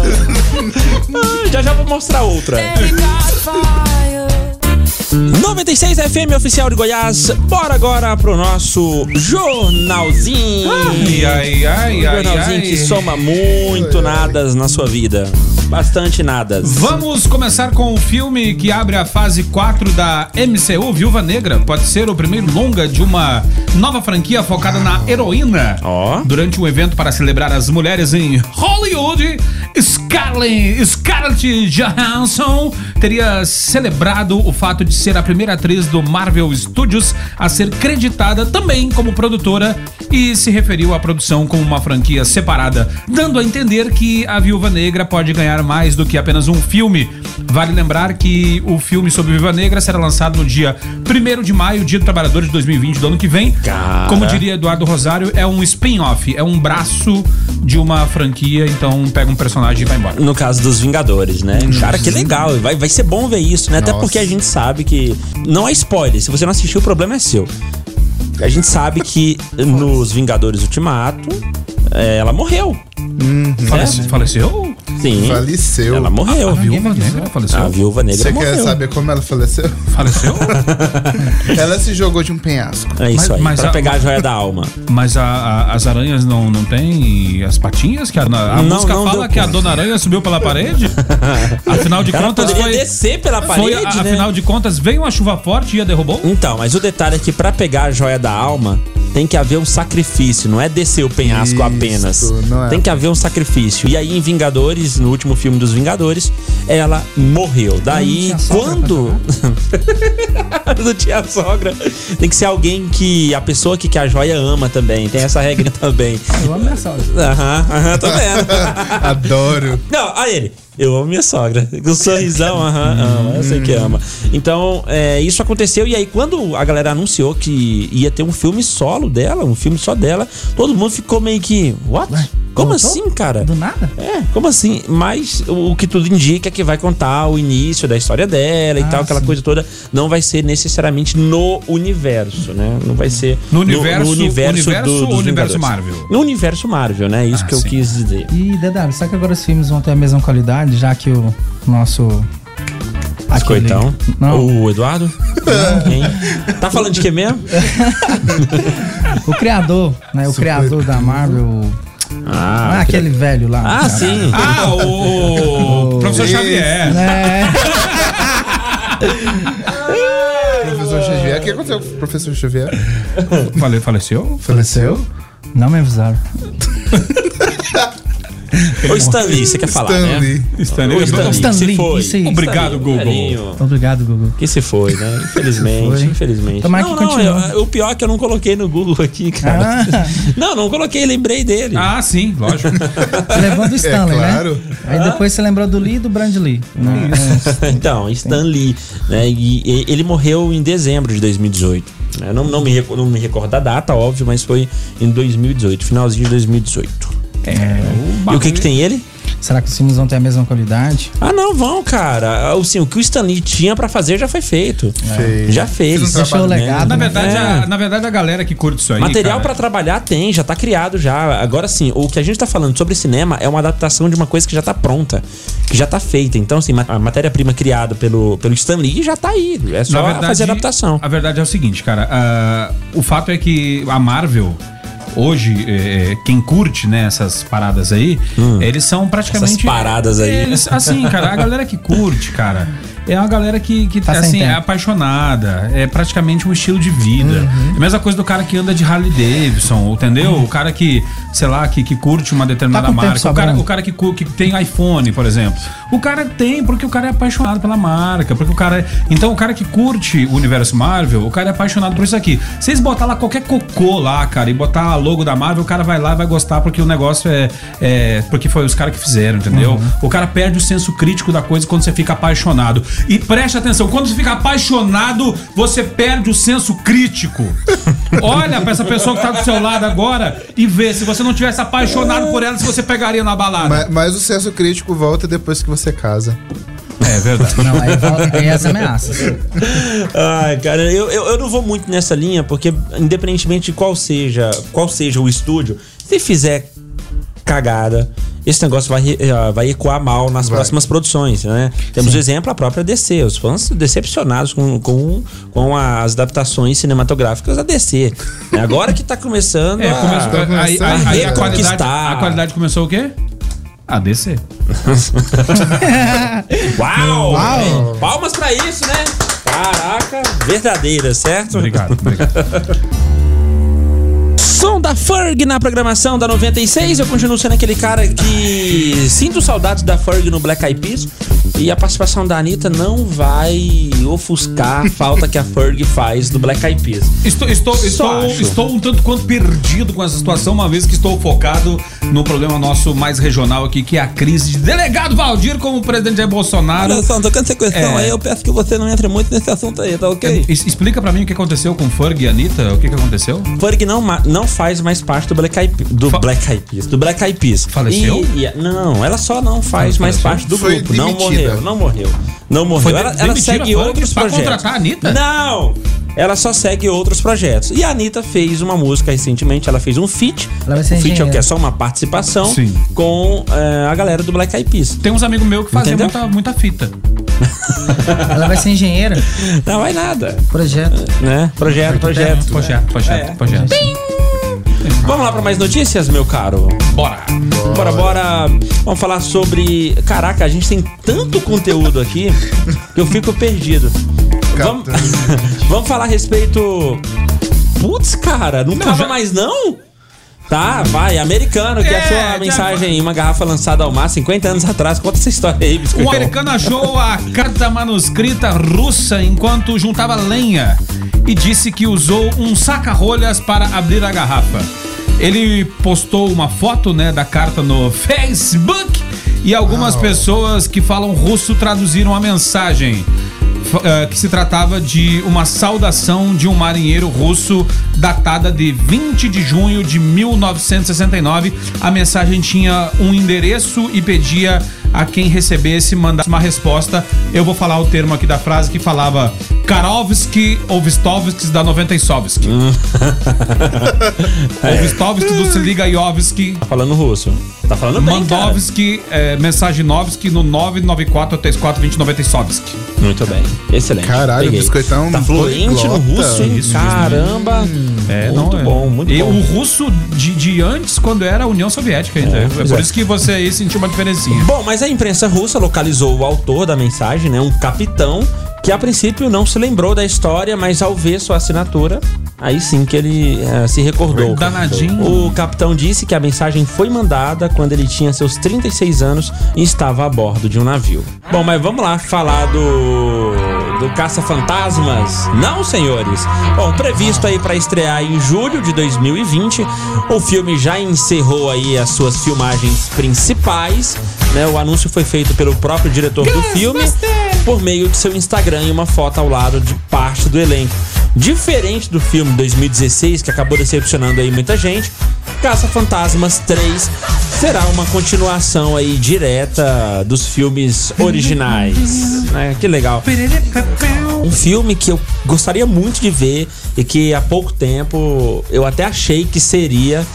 Ah, já já vou mostrar outra. 96 FM oficial de Goiás. Bora agora pro nosso jornalzinho. Ai, ai, ai, Um ai, jornalzinho ai. que soma muito nadas na sua vida. Bastante nadas. Vamos começar com o filme que abre a fase 4 da MCU, Viúva Negra. Pode ser o primeiro longa de uma nova franquia focada na heroína. Ó. Durante um evento para celebrar as mulheres em Hollywood, Scarlett, Scarlett Johansson teria celebrado o fato de ser a primeira atriz do Marvel Studios a ser creditada também como produtora e se referiu à produção como uma franquia separada, dando a entender que a Viúva Negra pode ganhar mais do que apenas um filme. Vale lembrar que o filme sobre Viúva Negra será lançado no dia 1 de maio, Dia do Trabalhador de 2020 do ano que vem. Cara. Como diria Eduardo Rosário, é um spin-off, é um braço de uma franquia, então pega um personagem e vai embora. No caso dos Vingadores, né? Cara, que legal. Vai, vai ser bom ver isso, né? Até Nossa. porque a gente sabe que. Não é spoiler. Se você não assistiu, o problema é seu. A gente sabe que nos Vingadores Ultimato, é, ela morreu. Falece- Faleceu? Sim. Faleceu. Ela morreu. A Viúva Negra faleceu? A viúva negra Você morreu. quer saber como ela faleceu? Faleceu? (laughs) ela se jogou de um penhasco. É isso Mas- aí. mas pra a- pegar a joia da alma. Mas a- a- as aranhas não, não têm as patinhas? Que a, a Não, música não fala que a conta. Dona Aranha subiu pela parede? (laughs) Afinal de Ela contas, poderia foi, descer pela foi parede, a- né? afinal de contas, veio uma chuva forte e a derrubou? Então, mas o detalhe é que pra pegar a joia da alma, tem que haver um sacrifício, não é descer o penhasco Isso, apenas. não é. Tem que haver um sacrifício. E aí em Vingadores, no último filme dos Vingadores, ela morreu. Daí, sogra quando (laughs) não tinha sogra, tem que ser alguém que a pessoa que, que a joia ama também. Tem essa regra (laughs) também. Eu amo minha sogra. Aham, aham, tô vendo. (laughs) Adoro. Não, aí ele. Eu amo minha sogra. Com um sorrisão, aham, ama. Eu sei que ama. Então, é, isso aconteceu. E aí, quando a galera anunciou que ia ter um filme solo dela, um filme só dela, todo mundo ficou meio que. What? Como voltou? assim, cara? Do nada? É, como assim? Mas o, que tudo indica é que vai contar o início da história dela e Ah, tal, aquela sim. coisa toda. Não vai ser necessariamente no universo, né? Não vai ser No universo- universo do- ou dos universo Vingadores. Marvel? No universo Marvel, né? Isso Ah, que eu sim. quis dizer. E, DW, será que agora os filmes vão ter a mesma qualidade, já que o nosso. aquele- Biscoitão? Não, O Eduardo? Quem? Tá falando de quê mesmo? (laughs) o criador, né? O criador da Marvel. Ah, Ah, aquele velho lá. Ah, cara. sim. Ah, o, professor Esse. Xavier. É, (laughs) Professor Xavier. O que aconteceu com o professor Xavier? Fale, faleceu? faleceu? Não me avisaram. (laughs) (laughs) Ô, Stanley, você quer falar, né? Stanley. Stanley. Ô, Stanley, Stan se foi. isso aí. Obrigado, Google. Velhinho, Obrigado, Google. Que se foi, né? (laughs) Infelizmente, foi. infelizmente. Tomara não, que não, eu- o pior é que eu não coloquei no Google aqui, cara. Ah, (laughs) Não, não coloquei, lembrei dele. Ah, sim, lógico. você lembrou do Stanley, claro. né? Aí depois você lembrou do Lee e do Brand Lee. Né? então, Stan Lee, né? E, e ele morreu em dezembro de 2018. né? Não, não, me, não me recordo da data, óbvio, mas foi em 2018, finalzinho de 2018. E o que que tem ele? Será que os filmes vão ter a mesma qualidade? Ah, não, vão, cara. Assim, o que o Stan Lee tinha pra fazer já foi feito. Fez. Já fez. Fez um Deixou trabalho legado. Na né? verdade, É. a, na verdade, a galera que curte isso aí. Material pra cara, trabalhar tem, já tá criado já. Agora sim, o que a gente tá falando sobre cinema é uma adaptação de uma coisa que já tá pronta, que já tá feita. Então, assim, a matéria-prima criada pelo, pelo Stan Lee já tá aí. É só na verdade, fazer adaptação. A verdade é o seguinte, cara. ah, o fato é que a Marvel. Hoje, é, quem curte né, essas paradas aí, eles são praticamente. Hum. Essas paradas aí. Eles, assim, cara, a galera que curte, cara, (laughs) é uma galera que, que Tá assim, é apaixonada, é praticamente um estilo de vida. É a mesma coisa do cara que anda de Harley Davidson, entendeu? O cara que, sei lá, que, que curte uma determinada Tá marca. O cara, o cara que, que tem iPhone, por exemplo. O cara tem porque o cara é apaixonado pela marca, porque o cara é... Então o cara que curte o universo Marvel, o cara é apaixonado por isso aqui. Vocês botar lá qualquer cocô lá, cara, e botar a logo da Marvel, o cara vai lá e vai gostar porque o negócio é... é porque foi os caras que fizeram, entendeu? Uhum. O cara perde o senso crítico da coisa quando você fica apaixonado. E preste atenção, quando você fica apaixonado, você perde o senso crítico. (laughs) Olha pra essa pessoa que tá do seu lado agora e vê se você não tivesse apaixonado por ela, se você pegaria na balada. Mas, mas o senso crítico volta depois que você casa. É verdade. Não, aí volta aí as ameaças. Ai, cara, eu, eu, eu não vou muito nessa linha, porque independentemente de qual seja, qual seja o estúdio, se fizer cagada, esse negócio vai, eh, vai ecoar mal nas Vai. próximas produções, né? Temos o exemplo a própria DC, os fãs decepcionados com, com, com as adaptações cinematográficas da DC. É agora que tá começando É, a, começou, aí, a aí- aí a, qualidade, reconquistar. a qualidade começou o quê? A descer. (laughs) Uau! Uau! Palmas pra isso, né? Caraca, verdadeira, certo? Obrigado, obrigado. (laughs) Da Ferg na programação da 96. Eu continuo sendo aquele cara que sinto saudades da Ferg no Black Eyed Peas. E a participação da Anitta não vai ofuscar a falta que a Ferg faz do Black Eyed Peas. Estou, estou, Só estou, acho. estou um tanto quanto perdido com essa situação, uma vez que estou focado no problema nosso mais regional aqui, que é a crise de delegado Valdir como o presidente Jair Bolsonaro. Olha só, tocando essa questão É. aí, eu peço que você não entre muito nesse assunto aí, tá ok? Es- Explica pra mim o que aconteceu com Ferg e Anitta. O que, que aconteceu? Ferg não, ma- não faz mais parte do Black Eyed, do Fa- Black Eyed Peas, do Black Eyed Peas. Faleceu? E- e- não, ela só não faz mais faleceu? parte do Foi grupo. Não demitida. Morreu, não morreu. Não morreu. Foi ela ela segue outros pra projetos. contratar a Anitta? Não! Ela só segue outros projetos. E a Anitta fez uma música recentemente, ela fez um feat. Ela vai ser o feat é o que? É só uma participação Sim. com eh, a galera do Black Eyed Peas. Tem uns amigos meus que fazem Entendeu? muita, muita fita. (laughs) Ela vai ser engenheira. Não vai nada. Projeto. Né? Projeto, projeto. Projeto, projeto, É. projeto. Vamos lá para mais notícias, meu caro? Bora. Bora, bora. Vamos falar sobre. Caraca, a gente tem tanto conteúdo aqui que eu fico perdido. Vamos, (laughs) Vamos falar a respeito. Putz, cara, não, tava já- mais não? Tá, vai, americano, que É, achou a mensagem em uma garrafa lançada ao mar 50 anos atrás. Conta essa história aí, Um biscoitão. americano achou a carta manuscrita russa enquanto juntava lenha e disse que usou um saca-rolhas para abrir a garrafa. Ele postou uma foto né, da carta no Facebook e algumas pessoas que falam russo traduziram a mensagem. Eh, Que se tratava de uma saudação de um marinheiro russo datada de 20 de junho de 1969. A mensagem tinha um endereço e pedia a quem recebesse mandasse uma resposta. Eu vou falar o termo aqui da frase que falava Karovski Ovstovski da Noventensovski. Ovstovski (laughs) do Se Liga Iovski. Tá falando russo. Tá falando bem. Mandovski, é, Mensaginovski no 994342090 Muito bem. Excelente. Caralho, Peguei. o biscoitão Tá fluente no russo, hein? Isso, isso Caramba. É, muito não, é. bom, muito e bom. o russo de, de antes, quando era a União Soviética ainda. É, pois por é. isso que você aí sentiu uma diferencinha. Bom, mas a imprensa russa localizou o autor da mensagem, né? Um capitão que a princípio não se lembrou da história, mas ao ver sua assinatura, aí sim que ele eh, se recordou. Danadinho. O capitão disse que a mensagem foi mandada quando ele tinha seus 36 anos e estava a bordo de um navio. Bom, mas vamos lá falar do do Caça-Fantasmas? Não, senhores. Bom, previsto aí para estrear em julho de 2020, o filme já encerrou aí as suas filmagens principais, né? O anúncio foi feito pelo próprio diretor do filme por meio de seu Instagram e uma foto ao lado de parte do elenco. Diferente do filme 2016, que acabou decepcionando aí muita gente, Caça Fantasmas 3 será uma continuação aí direta dos filmes originais. né? Que legal. Um filme que eu gostaria muito de ver e que há pouco tempo eu até achei que seria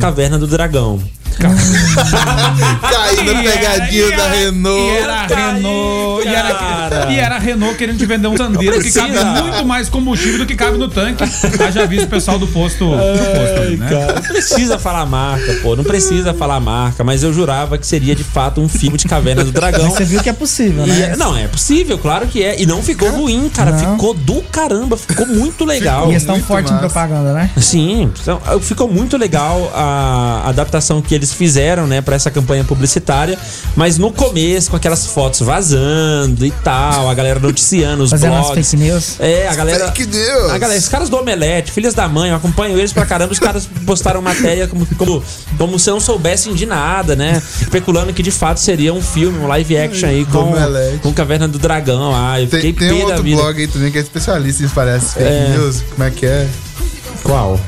Caverna do Dragão. Caiu (laughs) na pegadinha da Renault. E era a Renault. E era, e era a Renault querendo te vender um sandeiro que cabe muito mais combustível do que cabe no tanque. Haja visto o pessoal do posto. Do posto ali, né? Não precisa falar marca, pô. Não precisa falar marca, mas eu jurava que seria de fato um filme de Caverna do Dragão. Mas você viu que é possível, E né? é- não, é possível, claro que é. E não ficou ruim, cara. Não. Ficou do caramba, ficou muito legal. E eles estão fortes em propaganda, né? Sim, então, ficou muito legal a adaptação que eles fizeram, né, pra essa campanha publicitária. Mas no começo, com aquelas fotos vazando e tal, a galera noticiando os Fazendo blogs. fake news. É, a galera. Fake news. A galera, os caras do Omelete, filhas da mãe, eu acompanho eles pra caramba. Os caras postaram matéria como, como, como se não soubessem de nada, né? Especulando que de fato seria um filme, um live action aí com, Omelete. com Caverna do Dragão. Ah, eu fiquei Tem, tem um da outro vida. blog aí também que é especialista em parece fake É. news. Como é que é? Qual?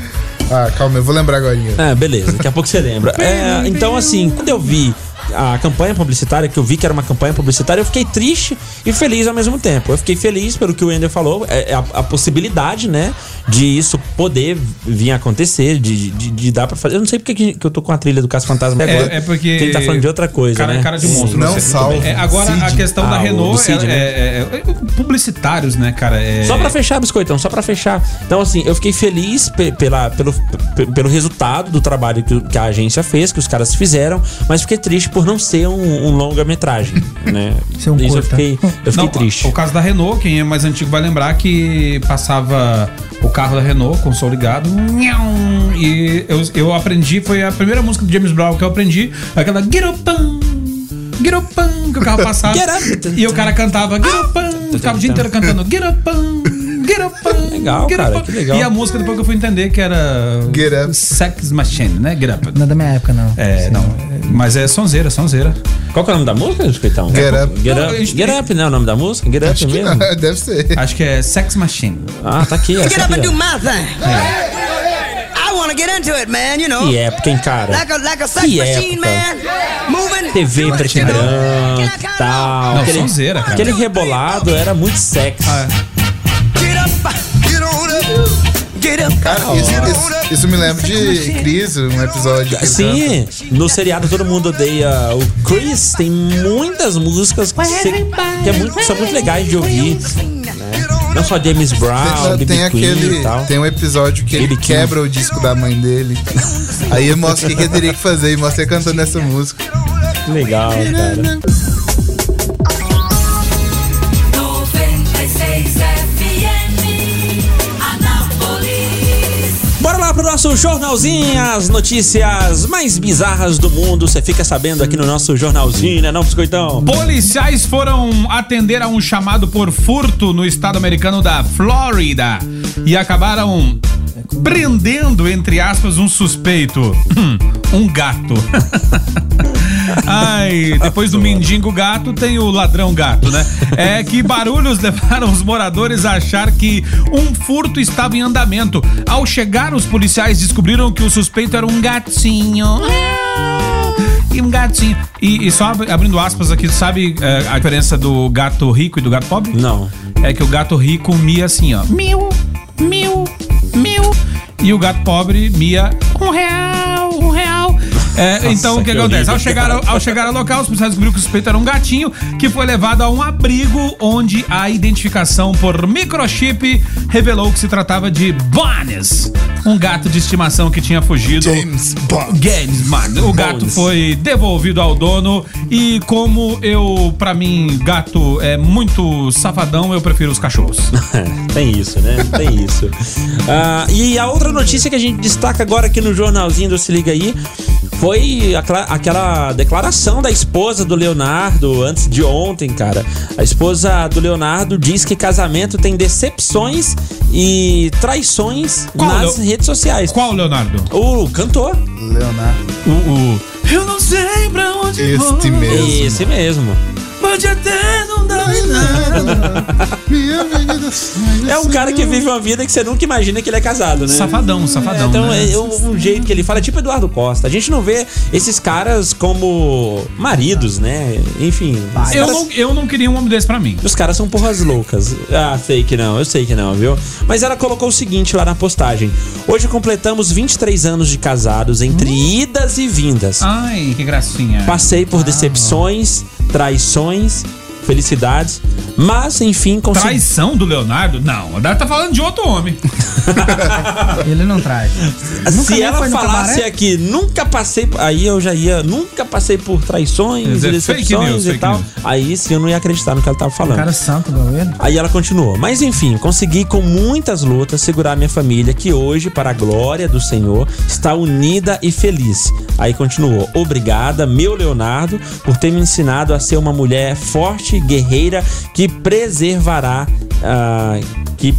Ah, calma, eu vou lembrar agora. É, beleza, daqui a pouco você lembra. É, então, assim, quando eu vi a campanha publicitária, que eu vi que era uma campanha publicitária, eu fiquei triste e feliz ao mesmo tempo. Eu fiquei feliz pelo que o Ender falou, é, é a, a possibilidade, né, de isso poder vir a acontecer, de, de, de dar pra fazer. Eu não sei porque que, que eu tô com a trilha do Caso Fantasma agora. É, é porque. que ele tá falando de outra coisa, cara, né? é cara de monstro. Não você- salva. É, agora, a Cid. questão da Ah, o Renault Cid, é, né? é- é- é- publicitários, né, cara? É, Só pra fechar, Biscoitão, só pra fechar. Então, assim, eu fiquei feliz pe- pela, pelo, pe- pelo resultado do trabalho que, que a agência fez, que os caras fizeram, mas fiquei triste por não ser um, um longa-metragem, (laughs) né? Ser um Isso eu fiquei, eu fiquei Não, triste. O caso da Renault, quem é mais antigo vai lembrar que passava o carro da Renault com o som ligado. E eu, eu aprendi, foi a primeira música do James Brown que eu aprendi, aquela Get Up, Get que o carro (laughs) passava. E o cara cantava Get Up, ficava o dia inteiro cantando Get Up, Get Up. Legal, get up, cara, Pam. que legal. E a música depois que eu fui entender que era Get Up. Sex Machine, né? Get Up. Não é da minha época, não. É, não. Mas é sonzeira, sonzeira. Qual que é o nome da música, Biscoitão? Get Up. Get Não, Up, Get Up, né? O nome da música? Get Up Acho que mesmo? não, (laughs) deve ser. Acho que é Sex Machine. Ah, tá aqui. Get up and do my thing. I want to get into it, man, you know. Que época, hein, cara? Like a, like a sex Que machine, época. man. Moving. TV preto e branco tal. Não, aquele, sonzeira, cara. aquele rebolado era muito sexy. Ah, Get Cara, isso, isso- isso me lembra de Cris, um episódio. que ele Sim, no seriado Todo Mundo Odeia o Chris, tem muitas músicas que, se- que é muito- são muito legais de ouvir. né? Não só James Brown, Tem, tem aquele. e tal. Tem um episódio que ele King. quebra o disco da mãe dele. Aí mostra o que, que ele teria que fazer e mostra ele cantando essa música. Legal, cara. Pro nosso jornalzinho, as notícias mais bizarras do mundo. Você fica sabendo aqui no nosso jornalzinho, né, não, Biscoitão? Policiais foram atender a um chamado por furto no estado americano da Flórida e acabaram prendendo, entre aspas, um suspeito. Um gato. (laughs) Ai, depois do mendigo gato tem o ladrão gato, né? É que barulhos (laughs) levaram os moradores a achar que um furto estava em andamento. Ao chegar, os policiais descobriram que o suspeito era um gatinho. E um gatinho. E, e só ab- abrindo aspas aqui, sabe é, a diferença do gato rico e do gato pobre? Não. É que o gato rico mia assim, ó. Mil, mil, mil. E o gato pobre mia um real, É, então o que, que acontece? Ao chegar, ao, ao chegar ao local, os policiais descobriram que o suspeito era um gatinho que foi levado a um abrigo onde a identificação por microchip revelou que se tratava de Bones, um gato de estimação que tinha fugido. James Bond. Games, mano. O gato Bones. foi devolvido ao dono e como eu, pra mim, gato é muito safadão, eu prefiro os cachorros. (laughs) Tem isso, né? Tem isso. Ah, e a outra notícia que a gente destaca agora aqui no jornalzinho do Se Liga Aí foi aquela, aquela declaração da esposa do Leonardo antes de ontem, cara. A esposa do Leonardo diz que casamento tem decepções e traições Qual, nas Leo- redes sociais. Qual, Leonardo? O cantor. Leonardo. O. o- Eu não sei pra onde Este mesmo. Esse mesmo. Pode até não dar em nada. Minha sai É um cara que vive uma vida que você nunca imagina que ele é casado, né? Safadão, safadão. É, então, né? é, o, o jeito que ele fala é tipo Eduardo Costa. A gente não vê esses caras como maridos, né? Enfim. eu, caras- não, eu não queria um homem desse pra mim. Os caras são porras loucas. Ah, sei que não, eu sei que não, viu? Mas ela colocou o seguinte lá na postagem: Hoje completamos 23 anos de casados entre idas e vindas. Ai, que gracinha. Passei por decepções, traições, felicidades, mas enfim consegui. Traição do Leonardo? Não, a Dara tá falando de outro homem. (laughs) Ele não. Nunca Se ela falasse aqui, nunca passei. por- Aí eu já ia. Nunca passei por traições Mas e decepções news, e tal. news. Aí sim eu não ia acreditar no que ela tava falando. Cara santo ele. Aí ela continuou. Mas enfim, consegui com muitas lutas segurar minha família, que hoje, para a glória do Senhor, está unida e feliz. Aí continuou. Obrigada, meu Leonardo, por ter me ensinado a ser uma mulher forte, guerreira, que preservará. ah, que,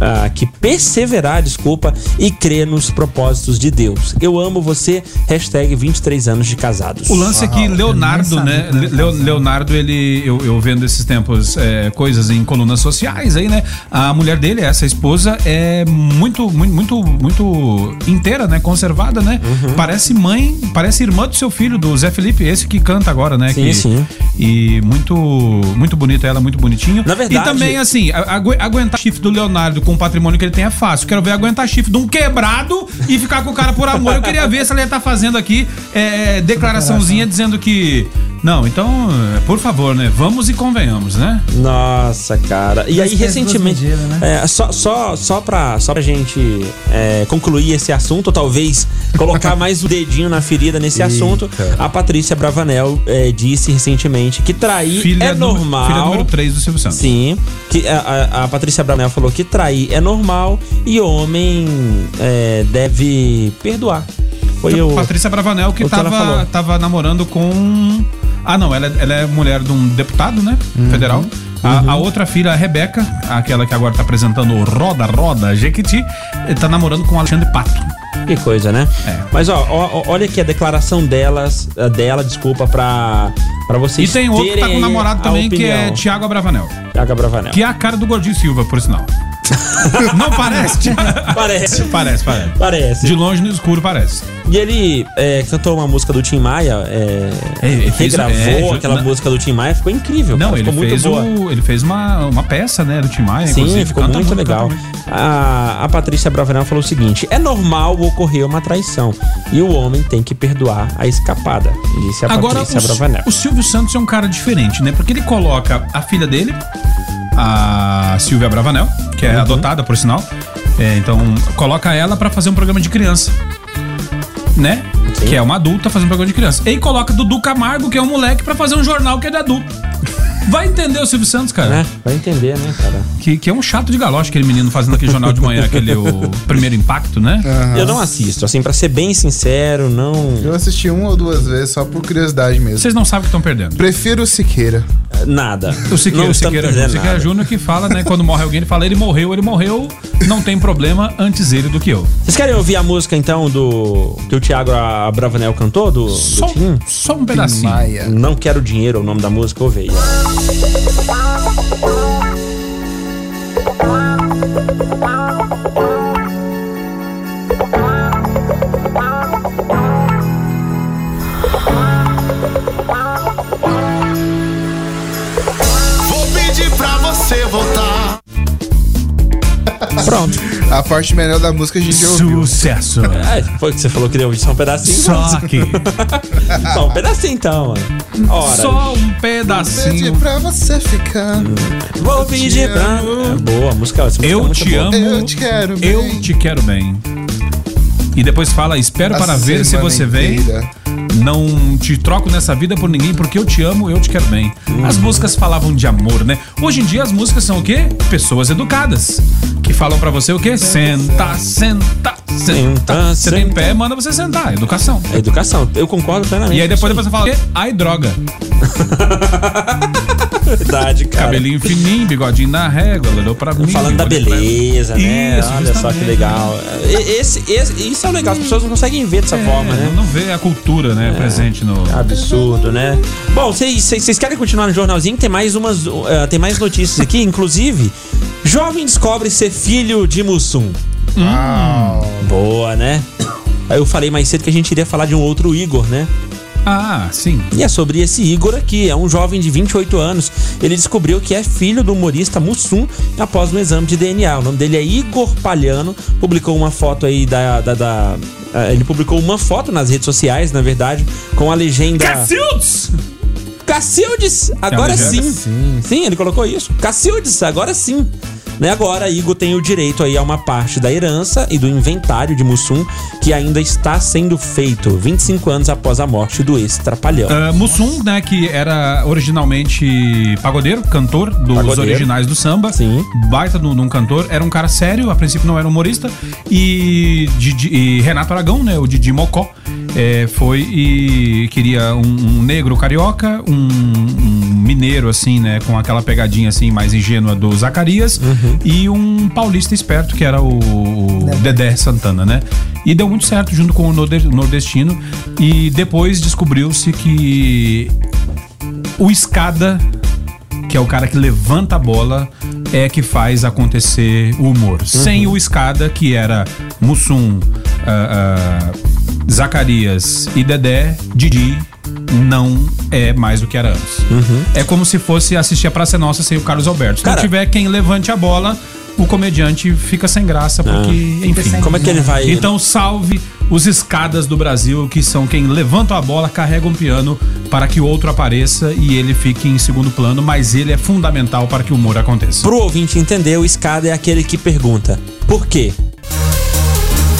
ah, que perseverar, desculpa, e crer nos propósitos de Deus. Eu amo você, hashtag 23 anos de casados. O lance é que Leonardo, né? Leo- Leonardo, ele, eu, eu vendo esses tempos é, coisas em colunas sociais aí, né? A mulher dele, essa esposa, é muito, muito, muito, muito inteira, né? Conservada, né? Uhum. Parece mãe, parece irmã do seu filho, do Zé Felipe, esse que canta agora, né? Sim, que, sim. E muito, muito bonita ela, muito bonitinho. Na verdade- E também, assim, a- agu- aguentar chifre do Leonardo com o patrimônio que ele tem é fácil. Quero ver aguentar chifre de um quebrado e ficar com o cara por amor. Eu queria ver se ela ia estar fazendo aqui é, declaraçãozinha dizendo que. Não, então, é, por favor, né? Vamos e convenhamos, né? Nossa, cara. E Duas aí, recentemente. medidas, né? é, só, só, só, pra, só pra gente é, concluir esse assunto, ou talvez colocar mais o dedinho na ferida nesse assunto, a Patrícia Bravanel é, disse recentemente que trair Filha, é número- normal. filha número 3 do Silvio Santos. Sim, que a, a- a Patrícia Bravanel falou que trair é normal e homem é, deve perdoar. Foi o. Patrícia Bravanel que, que tava, tava namorando com. Ah, não, ela, é- ela é mulher de um deputado, né? Uhum. Federal. A, a outra filha, a Rebeca, aquela que agora tá apresentando o Roda Roda Jequiti, tá namorando com o Alexandre Pato. Que coisa, né? É. Mas ó, ó, olha aqui a declaração delas, eh, dela, desculpa, pra, pra E vocês tem outro que tá com um namorado também, que é. Tiago Abravanel. Thiago Bravanel. Que é a cara do Gordinho Silva, por sinal. (laughs) Não parece? Parece. parece, parece. Parece. De longe no escuro parece. E ele é, cantou uma música do Tim Maia, é, É, ele fez- regravou é, aquela na- música do Tim Maia, ficou incrível. Não, cara, ele ficou fez, muito o, ele fez uma, uma peça, né, do Tim Maia, Sim, inclusive. ficou Canta muito, legal. muito. A, a Patrícia Bravanel falou o seguinte: é normal ocorrer uma traição e o homem tem que perdoar a escapada, disse a Agora, Patrícia o, Bravanel. o Silvio Santos é um cara diferente, né? Porque ele coloca a filha dele, a Silvia Bravanel, que Uhum. É adotada, por sinal. É, então, coloca ela pra fazer um programa de criança. Né? Sim. Que é uma adulta fazendo um programa de criança. E coloca Dudu Camargo, que é um moleque, pra fazer um jornal que é de adulto. Vai entender o Silvio Santos, cara. Né? Vai entender, né, cara? Que, que é um chato de galoche, aquele menino fazendo aquele jornal de manhã, aquele o primeiro impacto, né? Eu não assisto, assim, pra ser bem sincero, não. Eu assisti uma ou duas vezes só por curiosidade mesmo. Vocês não sabem o que estão perdendo. Prefiro o Siqueira. Nada. (laughs) O Siqueira, não Siqueira, Siqueira nada. Júnior que fala, né? Quando morre alguém, ele fala, ele morreu, ele morreu, não tem problema, antes ele do que eu. Vocês querem ouvir a música, então, do. que o Thiago Bravanel cantou? Do, do Só, Tim? só um pedacinho. Maia. Não Quero Dinheiro, é o nome da música, ouve você voltar. Pronto. A parte melhor da música a gente ouviu. Sucesso. É, foi que você falou que ouvir só um pedacinho. Só que. (laughs) Só um pedacinho, então, mano. Ora, Só um pedacinho. pra você ficar. vou pedir pra. É boa, a música, é Eu te boa. amo. Eu te quero bem. Eu te quero bem. E depois fala, espero A para ver se você vem. Não te troco nessa vida por ninguém, porque eu te amo, eu te quero bem. As músicas falavam de amor, né? Hoje em dia as músicas são o quê? Pessoas educadas. Que falam pra você o quê? Senta, senta, senta. Senta, Você tem pé, manda você sentar. Educação. É educação, eu concordo plenamente. E aí depois você fala, o quê? ai, droga. (laughs) Verdade, cara. Cabelinho fininho, bigodinho na régua, ela olhou pra mim. Falando da beleza, né? Isso, Olha só que legal. Esse, esse- isso é legal, as pessoas não conseguem ver dessa É, forma, né? Não vê a cultura, né, presente no... Absurdo, né? Bom, vocês querem continuar no jornalzinho? Tem mais umas, uh, tem mais notícias aqui, (laughs) inclusive. Jovem descobre ser filho de Mussum. Boa, né? Aí eu falei mais cedo que a gente iria falar de um outro Igor, né? Ah, sim. E é sobre esse Igor aqui, é um jovem de 28 anos. Ele descobriu que é filho do humorista Mussum após um exame de DNA. O nome dele é Igor Palhano. Publicou uma foto aí da. da- da- ah, ele publicou uma foto nas redes sociais, na verdade, com a legenda. Cacildes! Cacildes! Agora legenda? sim. sim. ele colocou isso. Cacildes, agora sim. Né, agora, Igor tem o direito aí a uma parte da herança e do inventário de Mussum que ainda está sendo feito 25 anos após a morte do ex-trapalhão. Uh, Mussum, né, que era originalmente pagodeiro, cantor dos Pagodeiro. originais do samba. Sim. Baita de um cantor. Era um cara sério, a princípio não era humorista. E, Didi- e Renato Aragão, né, o Didi Mocó, é, foi e queria um, um negro carioca, um mineiro, assim, né, com aquela pegadinha, assim, mais ingênua do Zacarias. E um paulista esperto, que era o, o Dedé Santana, né? E deu muito certo junto com o norde- nordestino. E depois descobriu-se que o escada, que é o cara que levanta a bola, é que faz acontecer o humor. Sem o escada, que era Mussum, ah, ah, Zacarias e Dedé, Didi não é mais do que era antes. É como se fosse assistir a Praça Nossa sem o Carlos Alberto. Se Cara- não tiver quem levante a bola, o comediante fica sem graça, porque, enfim. Como é que ele vai. Então salve os escadas do Brasil, que são quem levantam a bola, carregam um piano para que o outro apareça e ele fique em segundo plano, mas ele é fundamental para que o humor aconteça. Pro ouvinte entender, o escada é aquele que pergunta: por quê?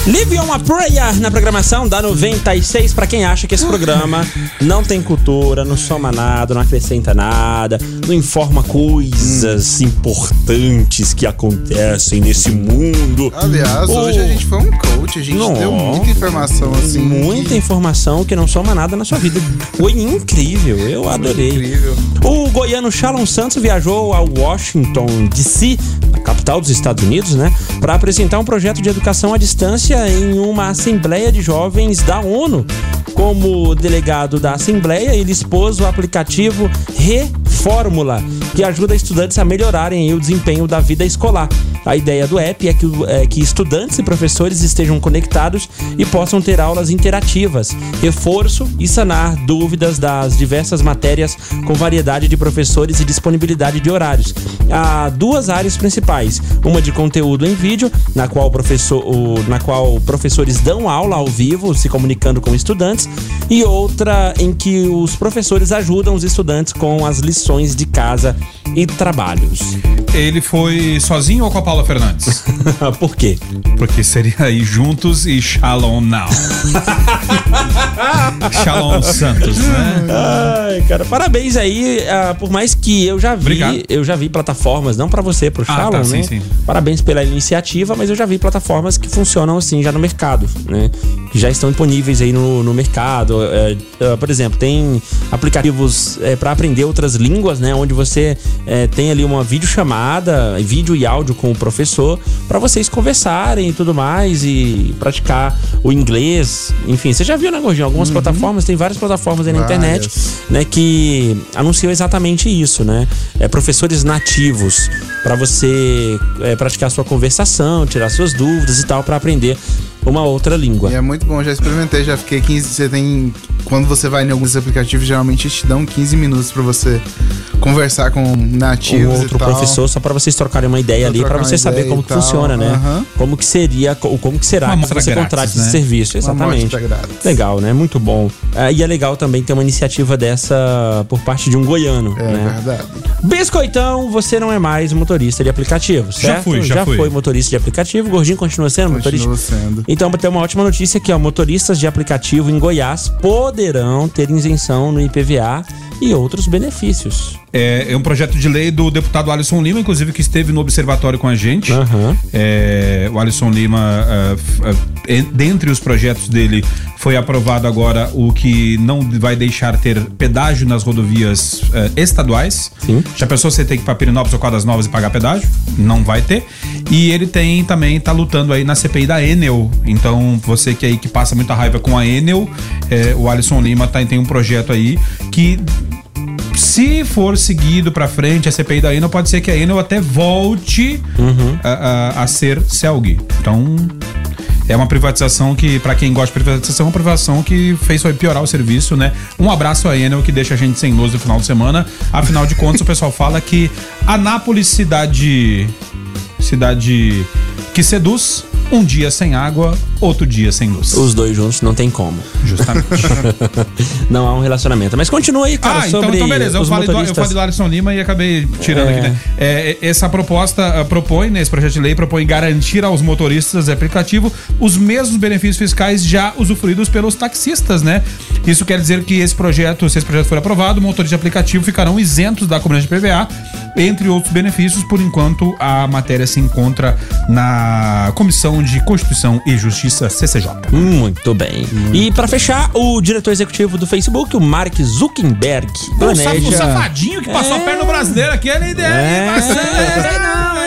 Live on a Prayer na programação da 96 pra quem acha que esse programa não tem cultura, não soma nada, não acrescenta nada, não informa coisas importantes que acontecem nesse mundo. Aliás, Oh. hoje a gente foi um coach, a gente Não. deu muita informação assim. Muita informação que não soma nada na sua vida. Foi incrível, eu adorei. Incrível. O goiano Shalom Santos viajou a Washington, D.C., a capital dos Estados Unidos, né, para apresentar um projeto de educação à distância em uma assembleia de jovens da ONU. Como delegado da assembleia, ele expôs o aplicativo Reformula, que ajuda estudantes a melhorarem o desempenho da vida escolar. A ideia do app é que, é que estudantes e professores estejam conectados e possam ter aulas interativas, reforço e sanar dúvidas das diversas matérias com variedade de professores e disponibilidade de horários. Há duas áreas principais: uma de conteúdo em vídeo, na qual, professor, na qual professores dão aula ao vivo, se comunicando com estudantes, e outra em que os professores ajudam os estudantes com as lições de casa e trabalhos. Ele foi sozinho ou com a Paula Fernandes? (laughs) Por quê? Porque seria aí juntos e Shalom Now. (laughs) Shalom Santos, né? Ai, cara, parabéns aí. ah, por mais que eu já vi, Obrigado. eu já vi plataformas, não pra você, pro Ah, Shalom, tá, né? sim, sim. Parabéns pela iniciativa, mas eu já vi plataformas que funcionam assim já no mercado, né? Que já estão disponíveis aí no, no mercado. É, ah, por exemplo, tem aplicativos é, para aprender outras línguas, né? Onde você é, tem ali uma videochamada, vídeo e áudio com o professor, para vocês conversarem e tudo mais e praticar o inglês. Enfim, você já viu, né, Gordinho? Algumas plataformas, tem várias plataformas aí na Várias. internet né, que anunciam exatamente isso, né? É, professores nativos para você é, praticar sua conversação, tirar suas dúvidas e tal para aprender uma outra língua. E é muito bom, já experimentei, já fiquei 15. Você tem. Quando você vai em alguns aplicativos, geralmente te dão 15 minutos pra você conversar com nativos. um outro e tal. professor só para vocês trocarem uma ideia Pra ali para você saber como que tal, funciona, né? aham. Como que seria, co- como que será Uma que você grátis, contrate né? esse serviço, exatamente. Legal, né? Muito bom. Ah, e é legal também ter uma iniciativa dessa por parte de um goiano, É né? verdade. Biscoitão, você não é mais motorista de aplicativo, certo? fui, já fui. foi motorista de aplicativo. Gordinho continua sendo motorista. Continua sendo. Então, tem uma ótima notícia aqui, ó. Motoristas de aplicativo em Goiás poderão ter isenção no IPVA e outros benefícios. É, é um projeto de lei do deputado Alisson Lima, inclusive, que esteve no observatório com a gente. Aham. É, o Alisson Lima ah, e- dentre os projetos dele foi aprovado agora o que não vai deixar ter pedágio nas rodovias eh, estaduais. Sim. Já pensou você ter que ir para Pirinópolis ou Caldas Novas e pagar pedágio? Não vai ter. E ele tem também, tá lutando aí na CPI da Enel. Então, você que aí que passa muita raiva com a Enel, eh, o Alisson Lima tá, tem um projeto aí que se for seguido pra frente a CPI da Enel, pode ser que a Enel até volte a, a- a ser CELG. Então, é uma privatização que, pra quem gosta de privatização, é uma privatização que fez só piorar o serviço, né? Um abraço à Enel, que deixa a gente sem luz no final de semana. Afinal de contas, o pessoal fala que Anápolis, cidade. cidade que seduz, um dia sem água, outro dia sem luz. Os dois juntos não tem como. Justamente. (laughs) não há um relacionamento. Mas continua aí, cara, Ah, então, sobre então beleza. Eu falei, do, eu falei do Alisson Lima e acabei tirando É. aqui, né? É, essa proposta ah, propõe, né? Esse projeto de lei propõe garantir aos motoristas de aplicativo os mesmos benefícios fiscais já usufruídos pelos taxistas, né? Isso quer dizer que esse projeto, se esse projeto for aprovado, motoristas de aplicativo ficarão isentos da cobrança de PVA, entre outros benefícios, por enquanto a matéria se encontra na Comissão de Constituição e Justiça, CCJ. Muito bem. E pra fechar, o diretor executivo do Facebook, o Mark Zuckerberg, planeja... o safadinho que passou a perna no brasileiro aqui, ele deu. É.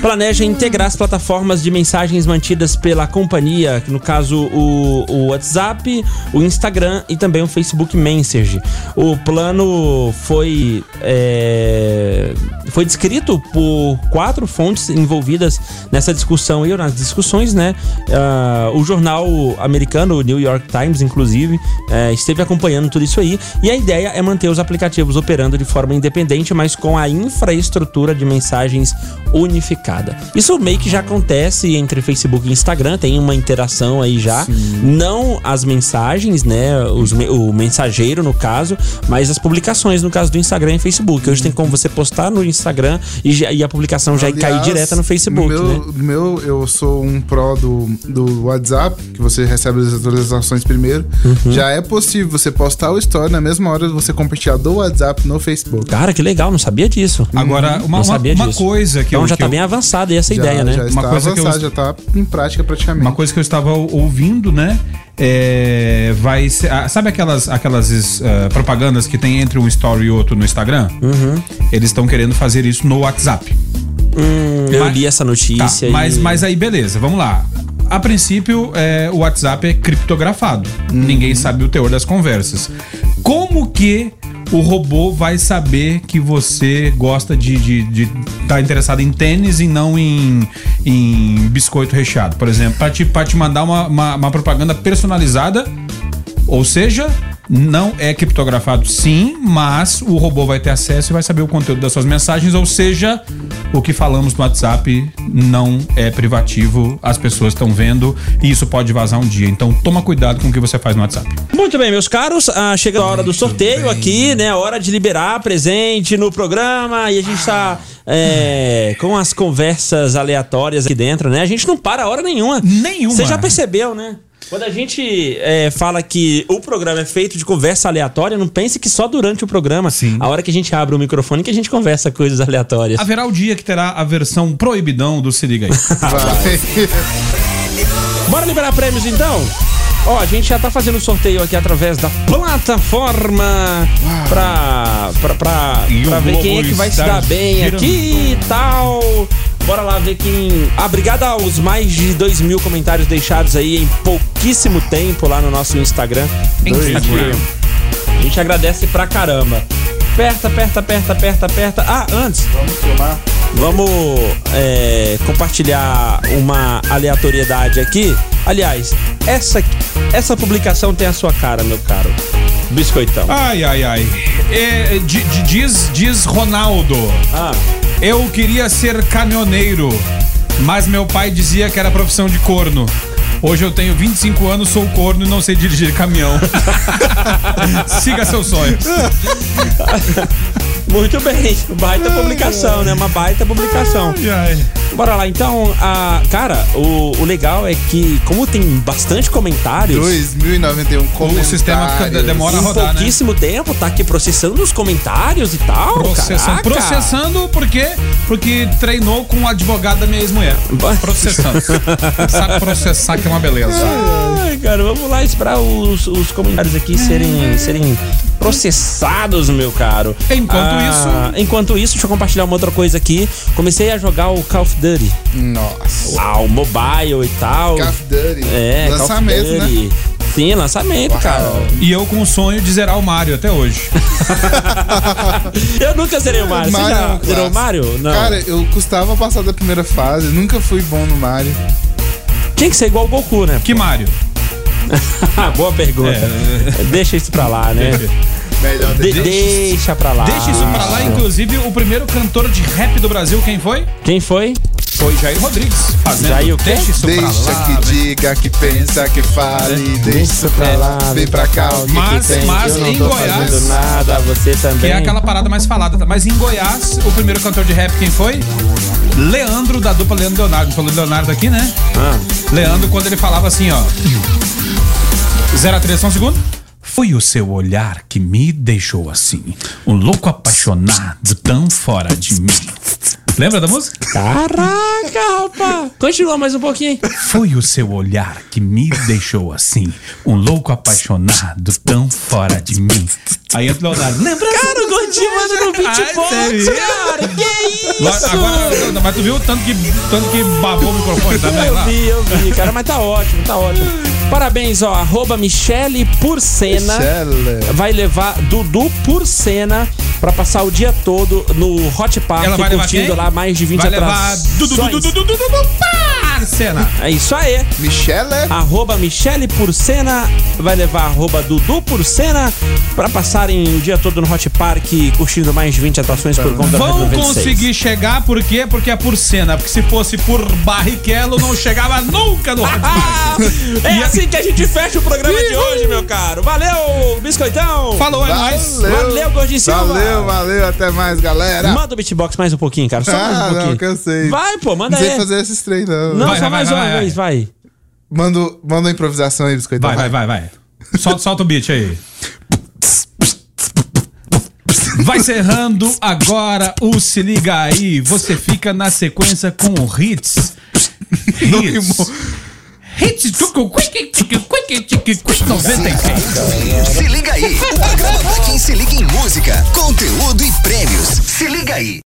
planeja integrar as plataformas de mensagens mantidas pela companhia, no caso o, o WhatsApp, o Instagram e também o Facebook Messenger. O plano foi é, foi descrito por quatro fontes envolvidas nessa discussão e nas discussões, né? Ah, o jornal americano, o New York Times, inclusive, é, esteve acompanhando tudo isso aí. E a ideia é manter os aplicativos operando de forma independente, mas com a infraestrutura de mensagens unificada. Isso meio que já acontece entre Facebook e Instagram, tem uma interação aí já. Não as mensagens, né? Os o mensageiro, no caso, mas as publicações, no caso do Instagram e Facebook. Hoje tem como você postar no Instagram e, e a publicação já cair Aliás, direta no Facebook, meu, né? meu, eu sou um pró do, do WhatsApp, que você recebe as atualizações primeiro. Uhum. Já é possível você postar o story na mesma hora você compartilhar do WhatsApp no Facebook. Cara, que legal, não sabia disso. Agora, uma, Não uma, uma disso. coisa que Então eu, já que tá eu- bem avançada essa já, ideia, né? Já está Uma coisa que eu- avançado, já tá em prática praticamente. Uma coisa que eu estava ouvindo, né? É, vai ser. ah, sabe aquelas, aquelas ah, propagandas que tem entre um story e outro no Instagram? Uhum. Eles estão querendo fazer isso no WhatsApp. Hum, eu Mas- li essa notícia. Tá, mas, e- mas aí, beleza, vamos lá. A princípio, é, o WhatsApp é criptografado. Ninguém sabe o teor das conversas. Como que o robô vai saber que você gosta de estar de, tá interessado em tênis e não em, em biscoito recheado? Por exemplo, para te, te mandar uma, uma, uma propaganda personalizada. Ou seja, não é criptografado sim, mas o robô vai ter acesso e vai saber o conteúdo das suas mensagens. Ou seja, o que falamos no WhatsApp não é privativo, as pessoas estão vendo e isso pode vazar um dia. Então toma cuidado com o que você faz no WhatsApp. Muito bem, meus caros, ah, chega a hora do sorteio aqui, né? A hora de liberar presente no programa e a gente tá é, com as conversas aleatórias aqui dentro, né? A gente não para a hora nenhuma. Nenhuma. Você já percebeu, né? Quando a gente é, fala que o programa é feito de conversa aleatória, não pense que só durante o programa, Sim. a hora que a gente abre o microfone, que a gente conversa coisas aleatórias. Haverá o dia que terá a versão proibidão do Se Liga aí. Vai. (laughs) Bora liberar prêmios então? Ó, a gente já tá fazendo o sorteio aqui através da plataforma pra, pra, pra, E pra ver quem é que vai se dar bem girando. aqui e tal. Bora lá ver quem. Ah, obrigado aos mais de 2 mil comentários deixados aí em pouquíssimo tempo lá no nosso Instagram. Instagram. A gente agradece pra caramba. Aperta, aperta, aperta, aperta, aperta. Ah, antes. Vamos filmar? Vamos é, compartilhar uma aleatoriedade aqui. Aliás, essa, essa publicação tem a sua cara, meu caro. Biscoitão. Ai, ai, ai. É, di- di- diz, diz Ronaldo. Ah, Eu queria ser caminhoneiro, mas meu pai dizia que era profissão de corno. Hoje eu tenho 25 anos, sou corno e não sei dirigir caminhão. (laughs) Siga seus sonhos. (laughs) Muito bem, baita publicação, né? Uma baita publicação. Ai, ai. Bora lá, então, a, cara, o, o legal é que, como tem bastante comentários, 2091 O comentários. sistema fica- demora a em rodar, né? pouquíssimo tempo, tá aqui processando os comentários e tal. Processando. caraca. Processando por quê? Porque treinou com o advogado da minha ex-mulher. Processando. (laughs) Sabe processar que é uma beleza. Ai, cara, vamos lá esperar os, os comentários aqui serem, serem processados, meu caro. Enquanto Ah, Enquanto isso, deixa eu compartilhar uma outra coisa aqui. Comecei a jogar o Call of Duty. Nossa. Ah, o mobile e tal. Call of Duty. É, Call of Lançamento, né? Duty. Sim, lançamento, cara. E eu com o sonho de zerar o Mario até hoje. (laughs) Eu nunca zerei o Mario. Você Mario é já um zerou o. Mario? Não. Cara, eu custava passar da primeira fase, nunca fui bom no Mario. Tinha que ser igual o Goku, né? Que Mario? (laughs) Boa pergunta. Deixa isso pra lá, né? Melhor De- deixa. deixa pra lá. Deixa isso pra lá, inclusive, o primeiro cantor de rap do Brasil, quem foi? Quem foi? Foi Jair Rodrigues. Fazendo Jair o quê? Deixa isso Deixa pra lá. que velho. diga, que pensa, que fale, deixa isso pra lá, vem pra cá. o que Mas- que tem? mas eu não em tô Goiás- fazendo nada, você também. Que é aquela parada mais falada. tá? Mas em Goiás, o primeiro cantor de rap, quem foi? Leandro, da dupla Leandro Leonardo. Falou Leonardo aqui, né? Ah. Leandro, quando ele falava assim, ó. 0 a 3, só um segundo. Foi o seu olhar que me deixou assim. Um louco apaixonado tão fora de mim. Lembra da música? Caraca, rapaz. Continua mais um pouquinho. Foi o seu olhar que me deixou assim. Um louco apaixonado tão fora de mim. Aí entra o Leonardo. Lembra? Cara, o gordinho manda no beatbox, cara. Que isso? Agora, mas tu viu o tanto que, tanto que babou o microfone também Eu lá? vi, eu vi, cara, mas tá ótimo, tá ótimo. Parabéns, ó, arroba Michele Porcena Michele. vai levar Dudu Porcena pra passar o dia todo no Hot Park, Ela vai levar curtindo lá mais de 20 Vai levar atrações. Dudu, Dudu, Dudu, Dudu, Dudu, Parcena. É isso aí. Michele? Arroba Michele Porcena vai levar arroba Dudu Porcena pra passarem o dia todo no Hot Park curtindo mais de 20 atrações por conta da Vão 96. conseguir chegar, por quê? Porque é por cena. Porque se fosse por Barrichello, não chegava nunca no Hot Ah, Park. (laughs) é a- assim que a gente fecha o programa de hoje, meu caro. Valeu, biscoitão. Falou, é nóis. Valeu, Gordinho Silva. Valeu, valeu, até mais, galera. Manda o beatbox mais um pouquinho, cara. Só mais um ah, pouquinho. não, cansei. Vai, pô, manda Não sei aí. fazer esses trem, não. Não, Vai, só vai, mais vai, uma vai, vez, vai. Manda, manda uma improvisação aí, biscoito. Vai, vai, vai, vai. Solta, solta o beat aí. Vai encerrando agora o Se Liga Aí. Você fica na sequência com o Hits. Hits. Hits. tucu, quick, tic, quick, tic, quick, 96. Se liga aí, o programa pra quem se liga em música, conteúdo e prêmios. Se liga aí.